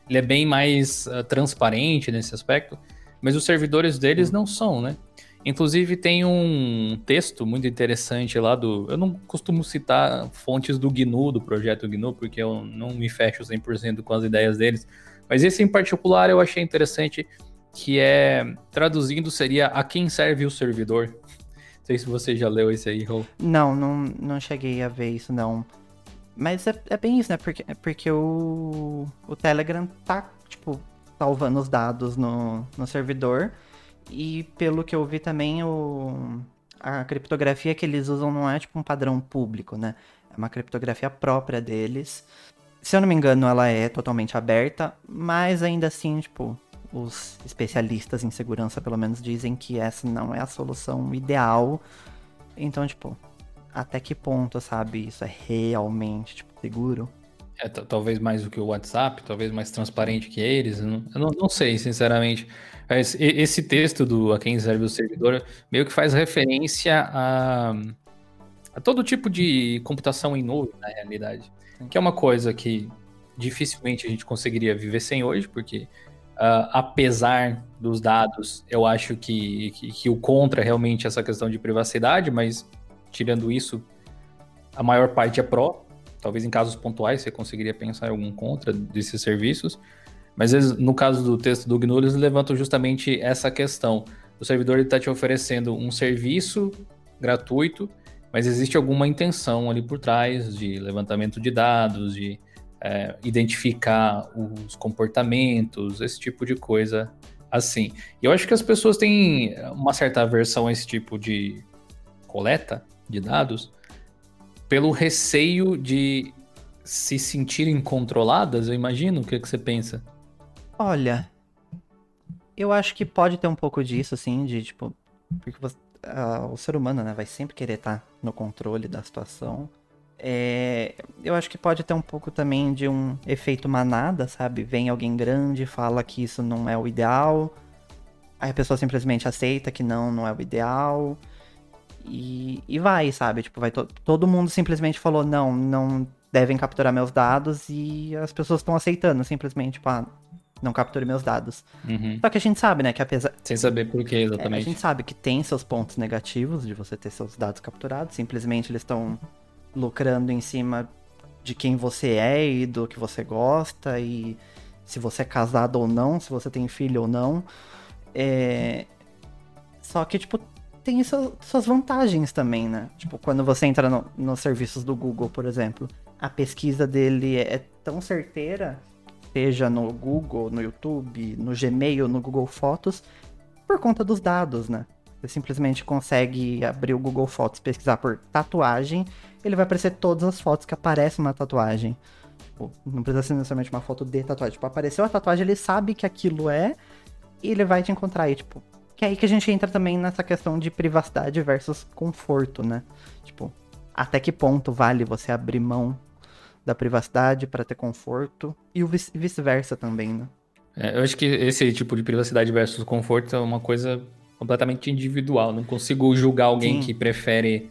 Ele é bem mais uh, transparente nesse aspecto, mas os servidores deles uhum. não são, né? Inclusive tem um texto muito interessante lá do. Eu não costumo citar fontes do GNU, do projeto GNU, porque eu não me fecho 100% com as ideias deles. Mas esse em particular eu achei interessante, que é, traduzindo, seria a quem serve o servidor. Não sei se você já leu esse aí, Rô. Não, não, não cheguei a ver isso, não. Mas é, é bem isso, né? Porque, é porque o, o Telegram tá, tipo, salvando os dados no, no servidor. E pelo que eu vi também, o, a criptografia que eles usam não é tipo um padrão público, né? É uma criptografia própria deles. Se eu não me engano, ela é totalmente aberta, mas ainda assim, tipo, os especialistas em segurança pelo menos dizem que essa não é a solução ideal. Então, tipo, até que ponto, sabe, isso é realmente, tipo, seguro? É, talvez mais do que o WhatsApp, talvez mais transparente que eles. Não, eu não, não sei, sinceramente. Mas esse texto do A Quem Serve o Servidor meio que faz referência a, a todo tipo de computação em nuvem, na realidade que é uma coisa que dificilmente a gente conseguiria viver sem hoje, porque uh, apesar dos dados, eu acho que, que, que, o contra é realmente essa questão de privacidade, mas tirando isso, a maior parte é pró. Talvez em casos pontuais você conseguiria pensar em algum contra desses serviços, mas no caso do texto do GNU, eles levantam justamente essa questão. O servidor está te oferecendo um serviço gratuito mas existe alguma intenção ali por trás de levantamento de dados, de é, identificar os comportamentos, esse tipo de coisa assim. E eu acho que as pessoas têm uma certa aversão a esse tipo de coleta de dados pelo receio de se sentirem controladas, eu imagino. O que, é que você pensa? Olha, eu acho que pode ter um pouco disso, assim, de tipo. Porque você, uh, o ser humano né, vai sempre querer estar no controle da situação. É, eu acho que pode ter um pouco também de um efeito manada, sabe? Vem alguém grande, fala que isso não é o ideal, aí a pessoa simplesmente aceita que não, não é o ideal, e, e vai, sabe? Tipo, vai to todo mundo simplesmente falou, não, não devem capturar meus dados, e as pessoas estão aceitando, simplesmente, tipo, ah, não capture meus dados. Uhum. Só que a gente sabe, né, que apesar... Sem saber por que exatamente. É, a gente sabe que tem seus pontos negativos de você ter seus dados capturados, simplesmente eles estão lucrando em cima de quem você é e do que você gosta e se você é casado ou não, se você tem filho ou não. É... Só que, tipo, tem suas vantagens também, né? Tipo, quando você entra no, nos serviços do Google, por exemplo, a pesquisa dele é tão certeira seja no Google, no YouTube, no Gmail, no Google Fotos, por conta dos dados, né? Você simplesmente consegue abrir o Google Fotos, pesquisar por tatuagem, ele vai aparecer todas as fotos que aparecem na tatuagem. Não precisa ser necessariamente uma foto de tatuagem. Tipo, apareceu a tatuagem, ele sabe que aquilo é, e ele vai te encontrar aí, tipo. Que é aí que a gente entra também nessa questão de privacidade versus conforto, né? Tipo, até que ponto vale você abrir mão da privacidade para ter conforto e o vice-versa também, né? É, eu acho que esse tipo de privacidade versus conforto é uma coisa completamente individual. Não consigo julgar alguém Sim. que prefere,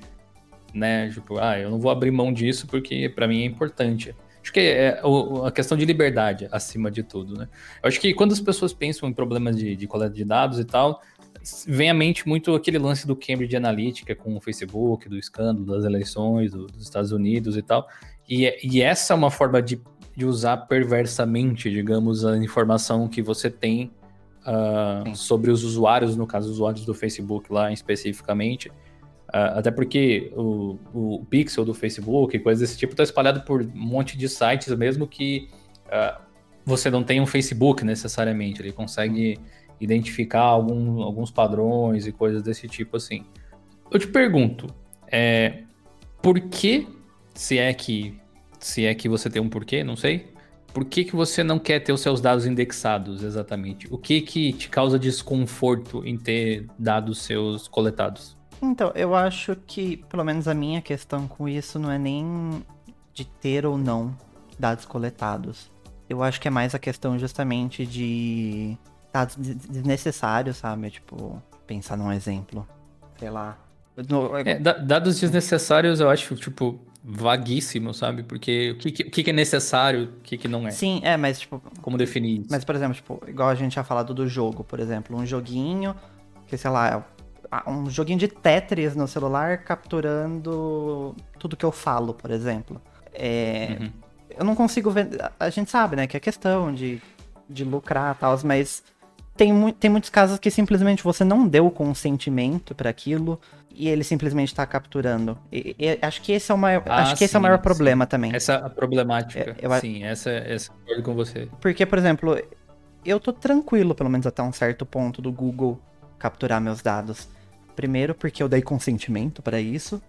né? Tipo, ah, eu não vou abrir mão disso porque para mim é importante. Acho que é a questão de liberdade acima de tudo, né? Eu acho que quando as pessoas pensam em problemas de, de coleta de dados e tal, vem à mente muito aquele lance do Cambridge Analytica com o Facebook, do escândalo das eleições do, dos Estados Unidos e tal. E, e essa é uma forma de, de, usar perversamente, digamos, a informação que você tem uh, sobre os usuários, no caso, os usuários do Facebook lá especificamente. Uh, até porque o, o, pixel do Facebook, coisas desse tipo, está espalhado por um monte de sites, mesmo que uh, você não tenha um Facebook necessariamente. Ele consegue identificar algum, alguns padrões e coisas desse tipo assim. Eu te pergunto, é, por que, se é que se é que você tem um porquê, não sei, por que, que você não quer ter os seus dados indexados exatamente? O que que te causa desconforto em ter dados seus coletados? Então, eu acho que, pelo menos a minha questão com isso não é nem de ter ou não dados coletados. Eu acho que é mais a questão justamente de dados desnecessários, sabe? Tipo, pensar num exemplo. Sei lá. No... É, dados desnecessários eu acho, tipo, vaguíssimo, sabe? Porque o que, o que é necessário, o que, não é. Sim, é, mas tipo. Como definir isso? Mas, por exemplo, tipo, igual a gente tinha falado do jogo, por exemplo, um joguinho que, sei lá, é um joguinho de Tetris no celular capturando tudo que eu falo, por exemplo. É, uhum. Eu não consigo ver. A gente sabe, né, que é questão de, de lucrar e tal, mas tem, tem muitos casos que simplesmente você não deu consentimento para aquilo e ele simplesmente está capturando. E, e, acho que esse é o maior, ah, acho que sim, esse é o maior problema sim. também. Essa é a problemática. Eu, eu, sim, essa, essa concordo com você. Porque, por exemplo, eu tô tranquilo, pelo menos até um certo ponto, do Google capturar meus dados. Primeiro, porque eu dei consentimento para isso.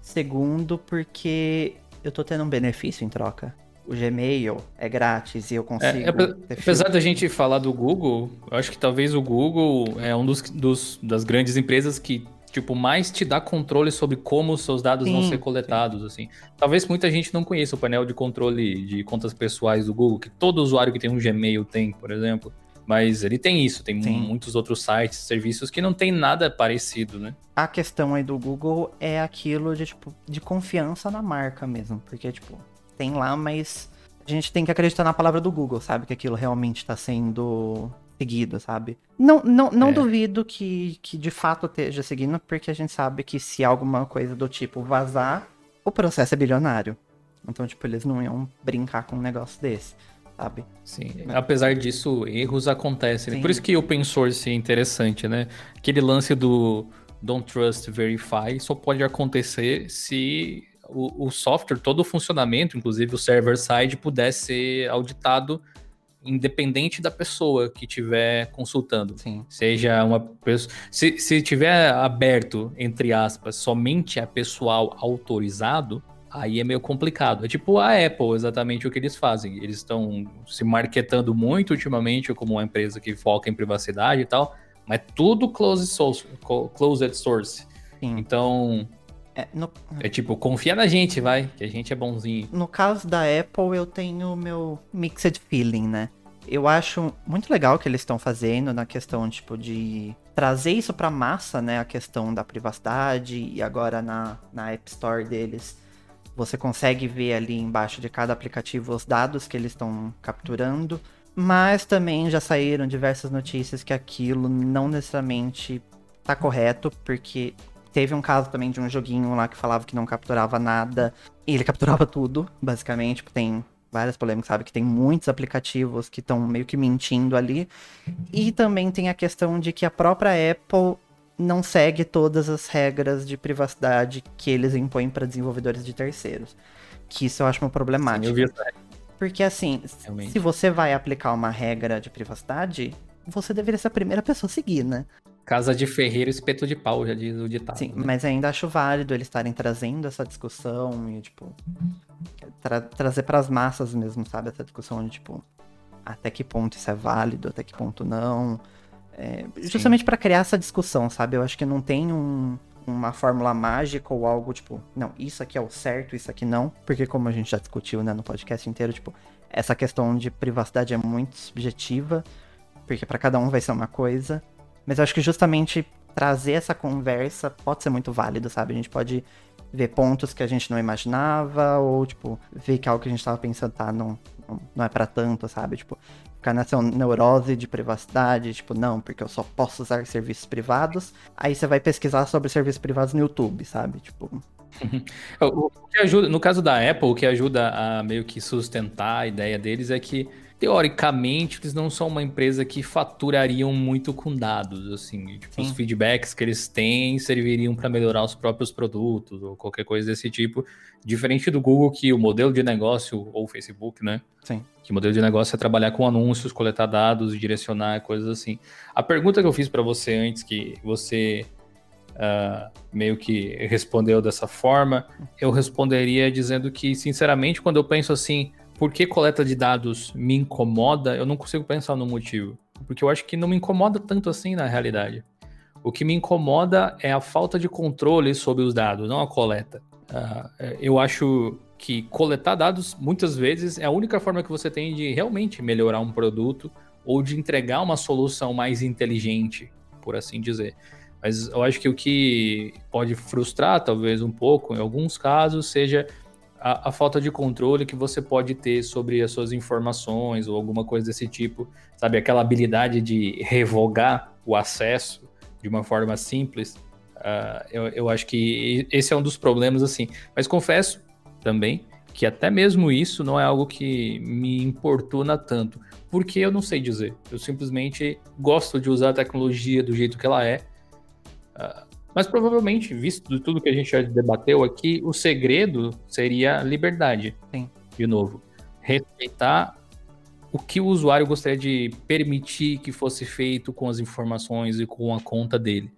Segundo, porque eu tô tendo um benefício em troca o Gmail é grátis e eu é, consigo. É, apesar da gente falar do Google, eu acho que talvez o Google é um dos, dos das grandes empresas que tipo mais te dá controle sobre como os seus dados sim, vão ser coletados, sim. assim. Talvez muita gente não conheça o painel de controle de contas pessoais do Google, que todo usuário que tem um Gmail tem, por exemplo. Mas ele tem isso, tem sim. muitos outros sites, serviços que não tem nada parecido, né? A questão aí do Google é aquilo de, tipo, de confiança na marca mesmo. Porque, tipo, tem lá, mas a gente tem que acreditar na palavra do Google, sabe? Que aquilo realmente está sendo seguido, sabe? Não, não, não é. duvido que, que de fato esteja seguindo, porque a gente sabe que se alguma coisa do tipo vazar, o processo é bilionário. Então, tipo, eles não iam brincar com um negócio desse, sabe? Sim, apesar disso, erros acontecem. Né? Por isso que o open source é interessante, né? Aquele lance do don't trust, verify, só pode acontecer se o, o software, todo o funcionamento, inclusive o server-side, pudesse ser auditado independente da pessoa que estiver consultando. Sim. Seja uma pessoa. Se, se tiver aberto, entre aspas, somente a pessoal autorizado, aí é meio complicado. É tipo a Apple, exatamente o que eles fazem. Eles estão se marketando muito ultimamente como uma empresa que foca em privacidade e tal, mas tudo closed source. Closed source. Sim. Então, é, no... é, tipo, confia na gente, vai, que a gente é bonzinho. No caso da Apple, eu tenho meu mixed feeling, né? Eu acho muito legal o que eles estão fazendo na questão, tipo, de trazer isso pra massa, né? A questão da privacidade e agora na, na App Store deles. Você consegue ver ali embaixo de cada aplicativo os dados que eles estão capturando. Mas também já saíram diversas notícias que aquilo não necessariamente tá correto, porque Teve um caso também de um joguinho lá que falava que não capturava nada. E ele capturava tudo, basicamente. Tem várias polêmicas, sabe? Que tem muitos aplicativos que estão meio que mentindo ali. E também tem a questão de que a própria Apple não segue todas as regras de privacidade que eles impõem para desenvolvedores de terceiros. Que isso eu acho uma problemática. Sim, eu vi essa Porque assim, Realmente. se você vai aplicar uma regra de privacidade, você deveria ser a primeira pessoa a seguir, né? Casa de ferreiro, espeto de pau, já diz o ditado. Sim, né? mas ainda acho válido eles estarem trazendo essa discussão e, tipo, tra trazer para as massas mesmo, sabe? Essa discussão de, tipo, até que ponto isso é válido, até que ponto não. É, justamente para criar essa discussão, sabe? Eu acho que não tem um, uma fórmula mágica ou algo tipo, não, isso aqui é o certo, isso aqui não, porque como a gente já discutiu, né, no podcast inteiro, tipo, essa questão de privacidade é muito subjetiva, porque para cada um vai ser uma coisa, mas eu acho que justamente trazer essa conversa pode ser muito válido, sabe? A gente pode ver pontos que a gente não imaginava, ou, tipo, ver que algo que a gente tava pensando, tá, não, não é para tanto, sabe? Tipo, ficar nessa neurose de privacidade, tipo, não, porque eu só posso usar serviços privados. Aí você vai pesquisar sobre serviços privados no YouTube, sabe? Tipo. o que ajuda, no caso da Apple, o que ajuda a meio que sustentar a ideia deles é que teoricamente, eles não são uma empresa que faturariam muito com dados, assim, tipo, os feedbacks que eles têm serviriam para melhorar os próprios produtos ou qualquer coisa desse tipo, diferente do Google que o modelo de negócio ou Facebook, né? Sim. Que o modelo de negócio é trabalhar com anúncios, coletar dados e direcionar coisas assim. A pergunta que eu fiz para você antes que você uh, meio que respondeu dessa forma, eu responderia dizendo que, sinceramente, quando eu penso assim, por que coleta de dados me incomoda, eu não consigo pensar no motivo. Porque eu acho que não me incomoda tanto assim na realidade. O que me incomoda é a falta de controle sobre os dados, não a coleta. Uh, eu acho que coletar dados, muitas vezes, é a única forma que você tem de realmente melhorar um produto ou de entregar uma solução mais inteligente, por assim dizer. Mas eu acho que o que pode frustrar, talvez, um pouco, em alguns casos, seja a, a, falta de controle que você pode ter sobre as suas informações ou alguma coisa desse tipo, sabe? Aquela habilidade de revogar o acesso de uma forma simples. Uh, eu, eu acho que esse é um dos problemas, assim. Mas confesso também que até mesmo isso não é algo que me importuna tanto, porque eu não sei dizer. Eu simplesmente gosto de usar a tecnologia do jeito que ela é. Uh, mas provavelmente, visto de tudo que a gente já debateu aqui, o segredo seria liberdade. Sim. De novo, respeitar o que o usuário gostaria de permitir que fosse feito com as informações e com a conta dele.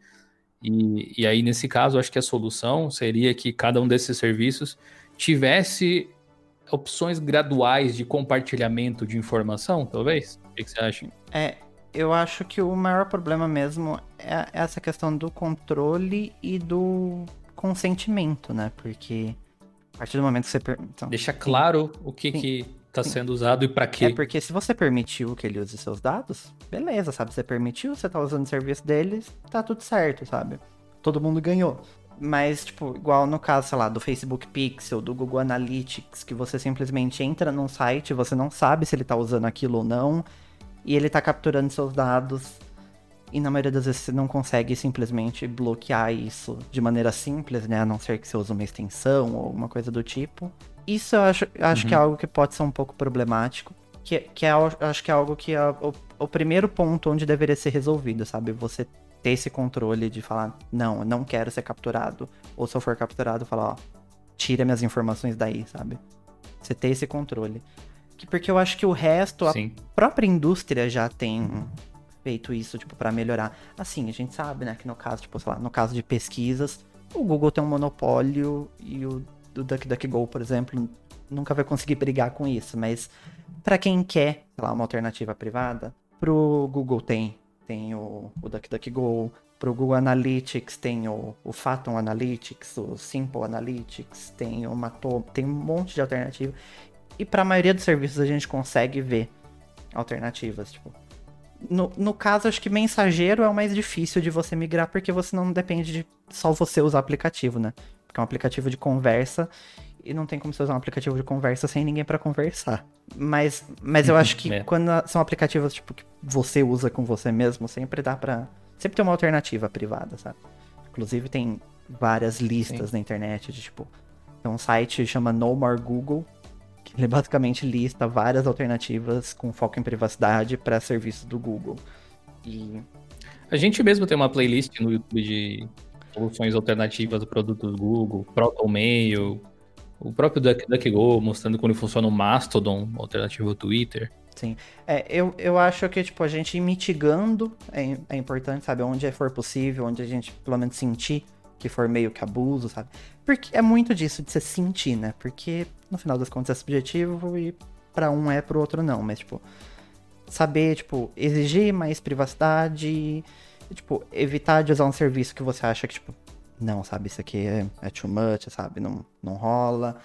E, e aí, nesse caso, acho que a solução seria que cada um desses serviços tivesse opções graduais de compartilhamento de informação, talvez? O que, que você acha? É, eu acho que o maior problema mesmo é essa questão do controle e do consentimento, né? Porque a partir do momento que você. Per... Então, Deixa claro sim, o que, sim, que tá sim. sendo usado e para quê. É porque se você permitiu que ele use seus dados, beleza, sabe? Você permitiu, você tá usando o serviço deles, tá tudo certo, sabe? Todo mundo ganhou. Mas, tipo, igual no caso, sei lá, do Facebook Pixel, do Google Analytics, que você simplesmente entra num site, você não sabe se ele tá usando aquilo ou não e ele tá capturando seus dados. E na maioria das vezes você não consegue simplesmente bloquear isso de maneira simples, né? A não ser que você use uma extensão ou alguma coisa do tipo. Isso eu acho, acho uhum. que é uhum. algo que pode ser um pouco problemático. Que, que é, acho que é algo que é o, o primeiro ponto onde deveria ser resolvido, sabe? Você ter esse controle de falar, não, eu não quero ser capturado. Ou se eu for capturado, falar, ó, tira minhas informações daí, sabe? Você ter esse controle porque eu acho que o resto, Sim. a própria indústria já tem feito isso, tipo, para melhorar. Assim, a gente sabe, né, que no caso, tipo, sei lá, no caso de pesquisas, o Google tem um monopólio e o do DuckDuckGo, por exemplo, nunca vai conseguir brigar com isso, mas para quem quer, sei lá, uma alternativa privada, pro Google tem, tem o, o DuckDuckGo, pro Google Analytics tem o, o Phantom Analytics, o Simple Analytics, tem o tem um monte de alternativa. E para a maioria dos serviços a gente consegue ver alternativas, tipo. No, no caso, acho que mensageiro é o mais difícil de você migrar, porque você não depende de só você usar aplicativo, né? Porque é um aplicativo de conversa e não tem como você usar um aplicativo de conversa sem ninguém para conversar. Mas, mas eu acho que é. quando são aplicativos tipo, que você usa com você mesmo, sempre dá pra. Sempre tem uma alternativa privada, sabe? Inclusive tem várias listas Sim. na internet de tipo. Tem um site que chama No More Google, ele basicamente lista várias alternativas com foco em privacidade para serviços do Google. E a gente mesmo tem uma playlist no YouTube de soluções alternativas do produto do Google, ProtonMail, o próprio DuckDuckGo mostrando como funciona o Mastodon, alternativo ao Twitter. Sim. É, eu, eu acho que, tipo, a gente ir mitigando é, é importante, sabe? Onde for possível, onde a gente, pelo menos, sentir que for meio que abuso, sabe? Porque é muito disso de você sentir, né? Porque no final das contas é subjetivo e para um é, pro outro não, mas tipo saber, tipo, exigir mais privacidade, e, tipo, evitar de usar um serviço que você acha que tipo não, sabe, isso aqui é, é too much, sabe, não, não rola.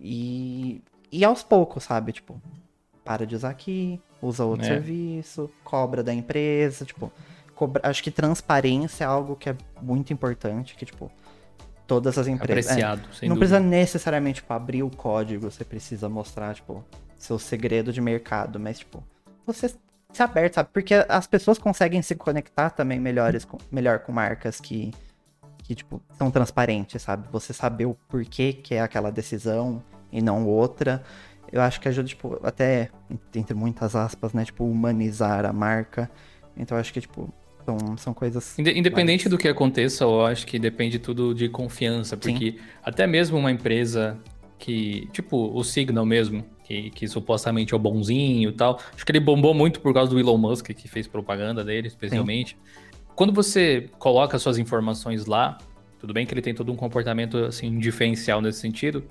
E, e aos poucos, sabe, tipo, para de usar aqui, usa outro é. serviço, cobra da empresa, tipo, cobra... acho que transparência é algo que é muito importante, que, tipo, todas as empresas. Apreciado, é, Não dúvida. precisa necessariamente, tipo, abrir o código, você precisa mostrar, tipo, seu segredo de mercado, mas, tipo, você ser aberto, sabe? Porque as pessoas conseguem se conectar também melhores, melhor com marcas que, que, tipo, são transparentes, sabe? Você saber o porquê que é aquela decisão e não outra. Eu acho que ajuda, tipo, até, entre muitas aspas, né? Tipo, humanizar a marca. Então, eu acho que, tipo, são, são coisas. Independente mais... do que aconteça, eu acho que depende tudo de confiança, porque Sim. até mesmo uma empresa que, tipo, o Signal mesmo, que, que supostamente é o bonzinho e tal, acho que ele bombou muito por causa do Elon Musk, que fez propaganda dele, especialmente. Sim. Quando você coloca suas informações lá, tudo bem que ele tem todo um comportamento assim diferencial nesse sentido.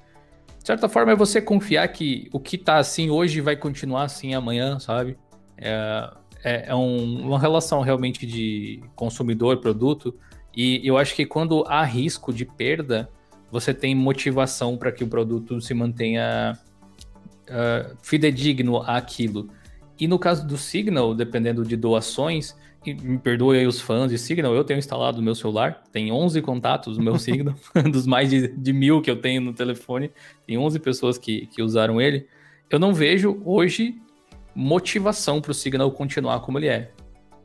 De certa forma, é você confiar que o que tá assim hoje vai continuar assim amanhã, sabe? É, é, é um, uma relação realmente de consumidor-produto. E eu acho que quando há risco de perda, você tem motivação para que o produto se mantenha uh, fidedigno àquilo. E no caso do Signal, dependendo de doações, me perdoe aí os fãs de Signal, eu tenho instalado no meu celular, tem 11 contatos no meu Signal, dos mais de, de, mil que eu tenho no telefone, tem 11 pessoas que, que usaram ele. Eu não vejo hoje motivação para o Signal continuar como ele é.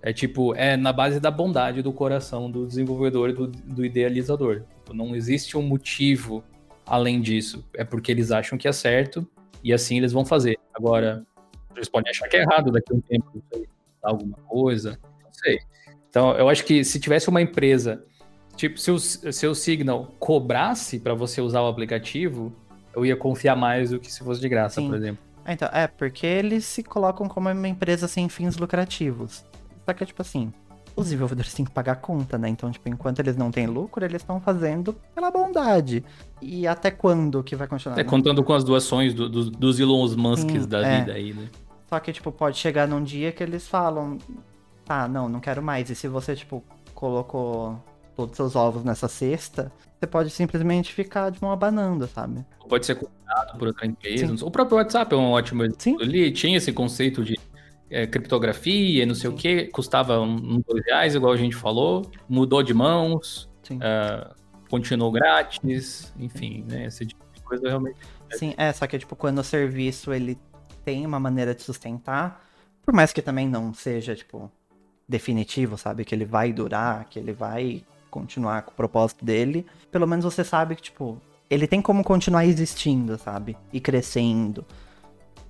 É tipo, é na base da bondade do coração do desenvolvedor e do, do idealizador. Tipo, não existe um motivo além disso. É porque eles acham que é certo e assim eles vão fazer. Agora, eles podem achar que é errado daqui a um tempo, alguma coisa, não sei. Então, eu acho que se tivesse uma empresa, tipo, se o, se o Signal cobrasse para você usar o aplicativo, eu ia confiar mais do que se fosse de graça, Sim. por exemplo. É, então, é, porque eles se colocam como uma empresa sem fins lucrativos. Só que é tipo assim, os desenvolvedores têm que pagar a conta, né? Então, tipo, enquanto eles não têm lucro, eles estão fazendo pela bondade. E até quando que vai continuar? É, né? contando com as doações do, do, dos Elon Musks da é. vida aí, né? Só que, tipo, pode chegar num dia que eles falam, ah, não, não quero mais. E se você, tipo, colocou todos os seus ovos nessa cesta, você pode simplesmente ficar de mão abanando, sabe? Pode ser comprado por outra empresa. Sim. O próprio WhatsApp é um ótimo exemplo. Ele tinha esse conceito de é, criptografia e não sei Sim. o que, custava um, dois reais, igual a gente falou, mudou de mãos, uh, continuou grátis, enfim, né? Esse tipo de coisa realmente. Sim, é, só que tipo, quando o serviço ele tem uma maneira de sustentar, por mais que também não seja, tipo, definitivo, sabe? Que ele vai durar, que ele vai continuar com o propósito dele, pelo menos você sabe que, tipo, ele tem como continuar existindo, sabe? E crescendo.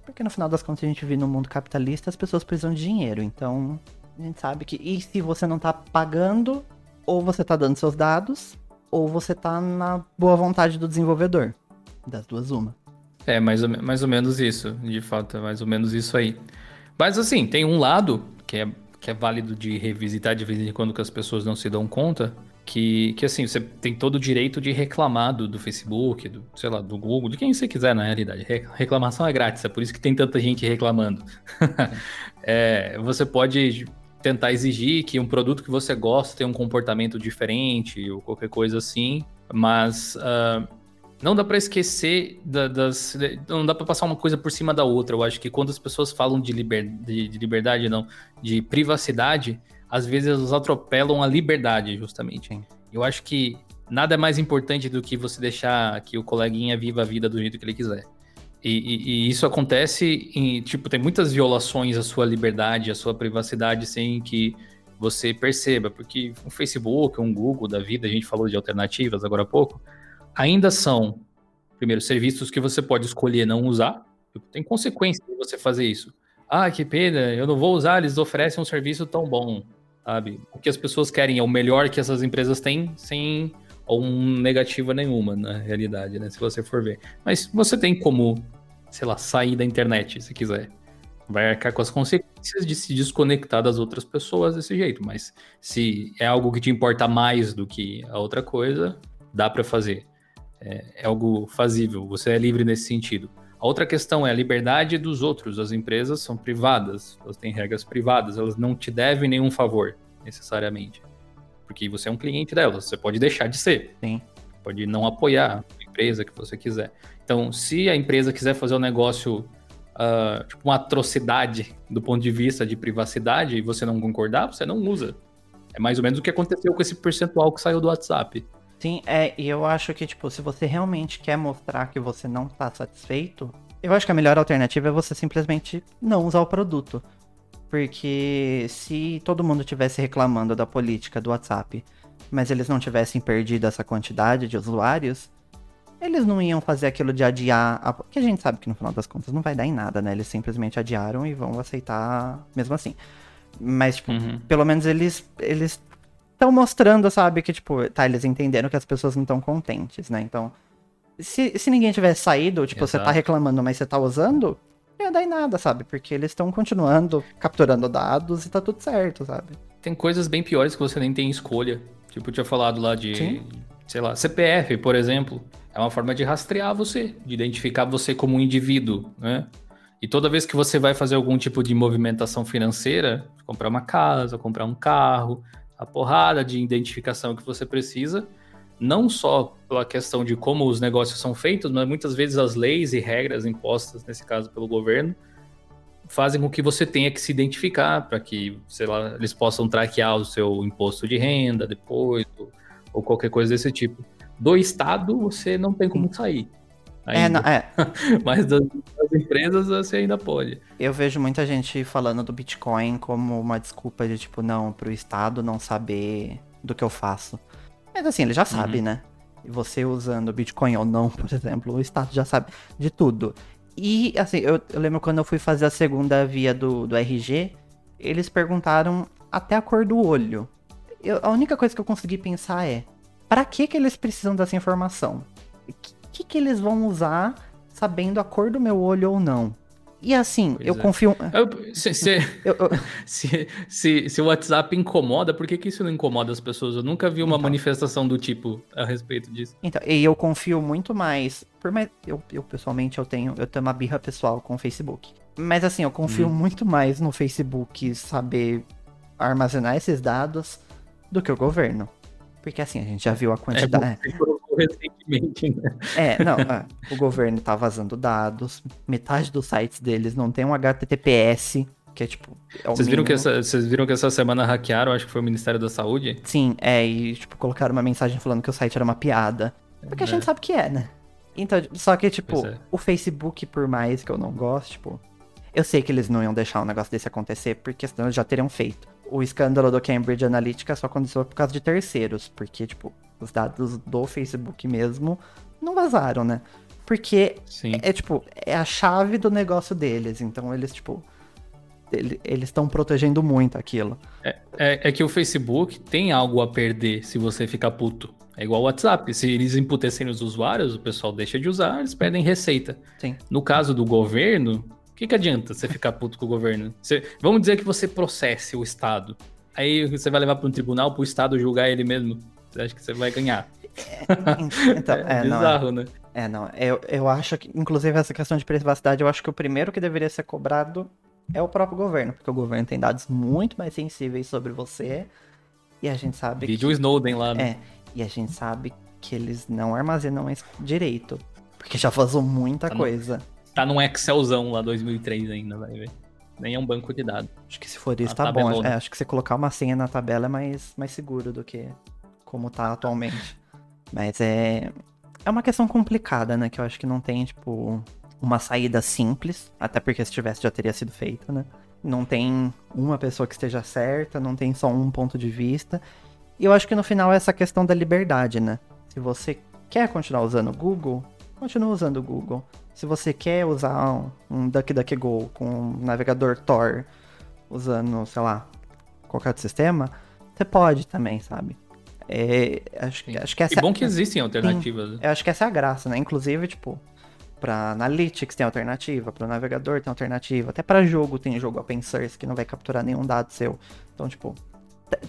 Porque no final das contas a gente vive no mundo capitalista, as pessoas precisam de dinheiro. Então, a gente sabe que. E se você não tá pagando, ou você tá dando seus dados, ou você tá na boa vontade do desenvolvedor. Das duas, uma. É, mais ou, mais ou menos isso. De fato, é mais ou menos isso aí. Mas assim, tem um lado que é, que é válido de revisitar de vez em quando que as pessoas não se dão conta, que, que assim, você tem todo o direito de reclamar do, do, Facebook, do, sei lá, do Google, de quem você quiser, na realidade. Reclamação é grátis, é por isso que tem tanta gente reclamando. é, você pode tentar exigir que um produto que você gosta tenha um comportamento diferente ou qualquer coisa assim, mas uh, não dá para esquecer da, das. Não dá para passar uma coisa por cima da outra. Eu acho que quando as pessoas falam de, liber, de, de liberdade, não, de privacidade às vezes eles atropelam a liberdade, justamente. Eu acho que nada é mais importante do que você deixar que o coleguinha viva a vida do jeito que ele quiser. E, e, e, isso acontece em, tipo, tem muitas violações à sua liberdade, à sua privacidade, sem que você perceba, porque um Facebook, um Google da vida, a gente falou de alternativas agora há pouco, ainda são, primeiro, serviços que você pode escolher não usar, tem consequência de você fazer isso. Ah, que pena, eu não vou usar, eles oferecem um serviço tão bom sabe? O que as pessoas querem é o melhor que essas empresas têm, sem um negativa nenhuma, na realidade, né? Se você for ver. Mas você tem como, sei lá, sair da internet, se quiser. Vai arcar com as consequências de se desconectar das outras pessoas desse jeito. Mas se é algo que te importa mais do que a outra coisa, dá para fazer. É, é algo fazível. Você é livre nesse sentido. A outra questão é a liberdade dos outros. As empresas são privadas, elas têm regras privadas, elas não te devem nenhum favor, necessariamente. porque você é um cliente dela, você pode deixar de ser. Sim. Pode não apoiar a empresa que você quiser. Então, se a empresa quiser fazer um negócio, uh, tipo uma atrocidade do ponto de vista de privacidade e você não concordar, você não usa. É mais ou menos o que aconteceu com esse percentual que saiu do WhatsApp. Sim, é, e eu acho que, tipo, se você realmente quer mostrar que você não tá satisfeito, eu acho que a melhor alternativa é você simplesmente não usar o produto. Porque se todo mundo tivesse reclamando da política do WhatsApp, mas eles não tivessem perdido essa quantidade de usuários, eles não iam fazer aquilo de adiar. A... Porque a gente sabe que no final das contas não vai dar em nada, né? Eles simplesmente adiaram e vão aceitar mesmo assim. Mas, tipo, uhum. pelo menos eles eles estão mostrando, sabe, que, tipo, tá, eles entenderam que as pessoas não estão contentes, né? Então, se, se ninguém tivesse saído, tipo, Exato. você tá reclamando, mas você tá usando, não ia dar em nada, sabe? Porque eles estão continuando capturando dados e tá tudo certo, sabe? Tem coisas bem piores que você nem tem escolha. Tipo, eu tinha falado lá de, Sim. sei lá, CPF, por exemplo. É uma forma de rastrear você, de identificar você como um indivíduo, né? E toda vez que você vai fazer algum tipo de movimentação financeira, comprar uma casa, comprar um carro, a porrada de identificação que você precisa, não só pela questão de como os negócios são feitos, mas muitas vezes as leis e regras impostas, nesse caso pelo governo, fazem com que você tenha que se identificar para que, sei lá, eles possam traquear o seu imposto de renda depois, ou, ou qualquer coisa desse tipo. Do Estado, você não tem como sair. É, não, é. Mas das, empresas você ainda pode. Eu vejo muita gente falando do Bitcoin como uma desculpa de tipo, não, pro Estado não saber do que eu faço. Mas assim, ele já uhum. sabe, uhum. né? Você usando Bitcoin ou não, por exemplo, o Estado já sabe de tudo. E assim, eu, eu lembro quando eu fui fazer a segunda via do, do RG, eles perguntaram até a cor do olho. Eu, a única coisa que eu consegui pensar é, para que que eles precisam dessa informação? que, que eles vão usar sabendo a cor do meu olho ou não. E assim, pois eu é. confio. Eu, se, se, eu, eu... se, se, se, o WhatsApp incomoda, por que, que isso não incomoda as pessoas? Eu nunca vi uma então, manifestação do tipo a respeito disso. Então, e eu confio muito mais. Por mais. Eu, eu pessoalmente eu tenho. Eu tenho uma birra pessoal com o Facebook. Mas assim, eu confio hum. muito mais no Facebook saber armazenar esses dados do que o governo. Porque assim, a gente já viu a quantidade. É, recentemente, né? É, não, é, o governo tá vazando dados, metade dos sites deles não tem um HTTPS, que é tipo. É vocês, viram que essa, vocês viram que essa semana hackearam, acho que foi o Ministério da Saúde? Sim, é, e tipo, colocaram uma mensagem falando que o site era uma piada. Porque é. a gente sabe que é, né? Então, só que, tipo, é. o Facebook, por mais que eu não goste, tipo, eu sei que eles não iam deixar um negócio desse acontecer, porque senão eles já teriam feito. O escândalo do Cambridge Analytica só aconteceu por causa de terceiros, porque, tipo, os dados do Facebook mesmo não vazaram, né? Porque é, é, tipo, é a chave do negócio deles. Então eles, tipo. Ele, eles estão protegendo muito aquilo. É, é, é, que o Facebook tem algo a perder se você ficar puto. É igual o WhatsApp. Se eles imputecem os usuários, o pessoal deixa de usar, eles perdem receita. Sim. No caso do governo, o que, que adianta você ficar puto com o governo? Você, vamos dizer que você processe o Estado. Aí você vai levar para um tribunal para o Estado julgar ele mesmo. Acha que você vai ganhar? É, então, é, é bizarro, não, é, né? É, não. Eu, eu acho que, inclusive, essa questão de privacidade, eu acho que o primeiro que deveria ser cobrado é o próprio governo, porque o governo tem dados muito mais sensíveis sobre você. E a gente sabe. Vídeo que... Snowden lá, né? É. E a gente sabe que eles não armazenam isso direito. Porque já vazou muita tá coisa. No, tá num Excelzão lá 2003 ainda, vai ver. Nem é um banco de dados. Acho que se for isso, tá bom. É, acho que você colocar uma senha na tabela é mais, mais seguro do que como tá atualmente. Mas é. É uma questão complicada, né? Que eu acho que não tem, tipo, uma saída simples. Até porque se tivesse já teria sido feito, né? Não tem uma pessoa que esteja certa, não tem só um ponto de vista. E eu acho que no final é essa questão da liberdade, né? Se você quer continuar usando o Google, continua usando o Google. Se você quer usar um DuckDuckGo com um navegador Tor, usando, sei lá, qualquer outro sistema, você pode também, sabe? É, acho, acho que essa, e bom que existem alternativas. Sim, eu acho que essa é a graça, né? Inclusive, tipo, pra Analytics tem alternativa, pro navegador tem alternativa, até para jogo tem jogo open source que não vai capturar nenhum dado seu. Então, tipo,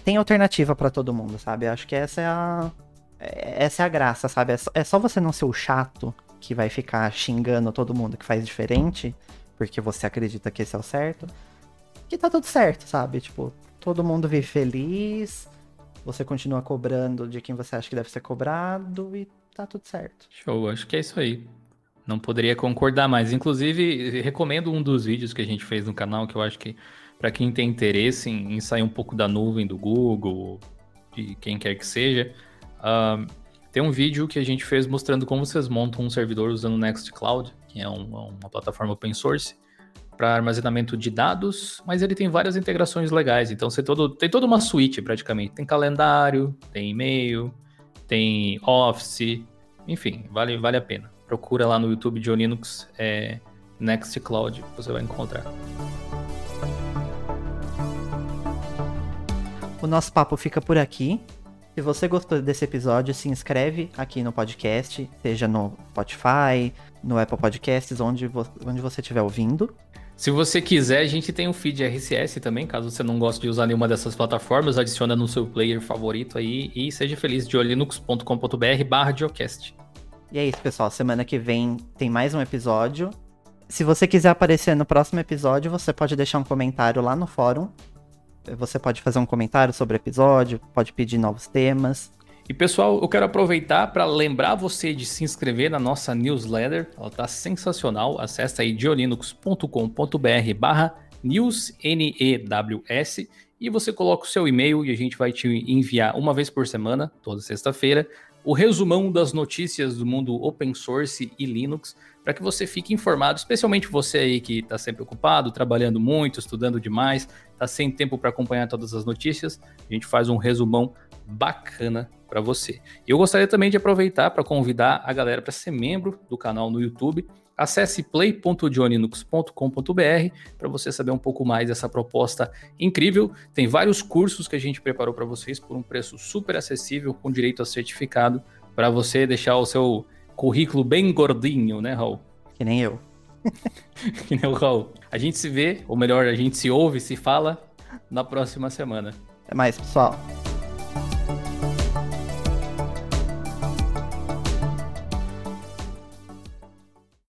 tem alternativa para todo mundo, sabe? Eu acho que essa é a é, essa é a graça, sabe? É só, é só você não ser o chato que vai ficar xingando todo mundo que faz diferente, porque você acredita que esse é o certo, que tá tudo certo, sabe? Tipo, todo mundo vive feliz, você continua cobrando de quem você acha que deve ser cobrado e tá tudo certo. Show, acho que é isso aí. Não poderia concordar mais. Inclusive, recomendo um dos vídeos que a gente fez no canal, que eu acho que para quem tem interesse em, em, sair um pouco da nuvem do Google, de quem quer que seja, uh, tem um vídeo que a gente fez mostrando como vocês montam um servidor usando o Nextcloud, que é um, uma plataforma open source para armazenamento de dados, mas ele tem várias integrações legais. Então você todo, tem toda uma suíte praticamente. Tem calendário, tem e-mail, tem Office, enfim, vale, vale a pena. Procura lá no YouTube de Linux é, Nextcloud, você vai encontrar. O nosso papo fica por aqui. Se você gostou desse episódio, se inscreve aqui no podcast, seja no Spotify, no Apple Podcasts, onde, vo onde você estiver ouvindo. Se você quiser, a gente tem um feed RSS também, caso você não goste de usar nenhuma dessas plataformas, adiciona no seu player favorito aí e seja feliz de linux.com.br barra geocast. E é isso, pessoal. Semana que vem tem mais um episódio. Se você quiser aparecer no próximo episódio, você pode deixar um comentário lá no fórum. Você pode fazer um comentário sobre o episódio, pode pedir novos temas. E pessoal, eu quero aproveitar para lembrar você de se inscrever na nossa newsletter. Ela está sensacional. Acesse aí diolinux.com.br barra news, N-E-W-S, e você coloca o seu e-mail e a gente vai te enviar uma vez por semana, toda sexta-feira, o resumão das notícias do mundo open source e Linux, para que você fique informado, especialmente você aí que está sempre ocupado, trabalhando muito, estudando demais, está sem tempo para acompanhar todas as notícias. A gente faz um resumão bacana para você. Eu gostaria também de aproveitar para convidar a galera para ser membro do canal no YouTube. Acesse play.johnlinux.com.br para você saber um pouco mais dessa proposta incrível. Tem vários cursos que a gente preparou para vocês por um preço super acessível, com direito a certificado, para você deixar o seu currículo bem gordinho, né, Raul? Que nem eu. que nem o Raul. A gente se vê, ou melhor, a gente se ouve, se fala na próxima semana. Até mais, pessoal.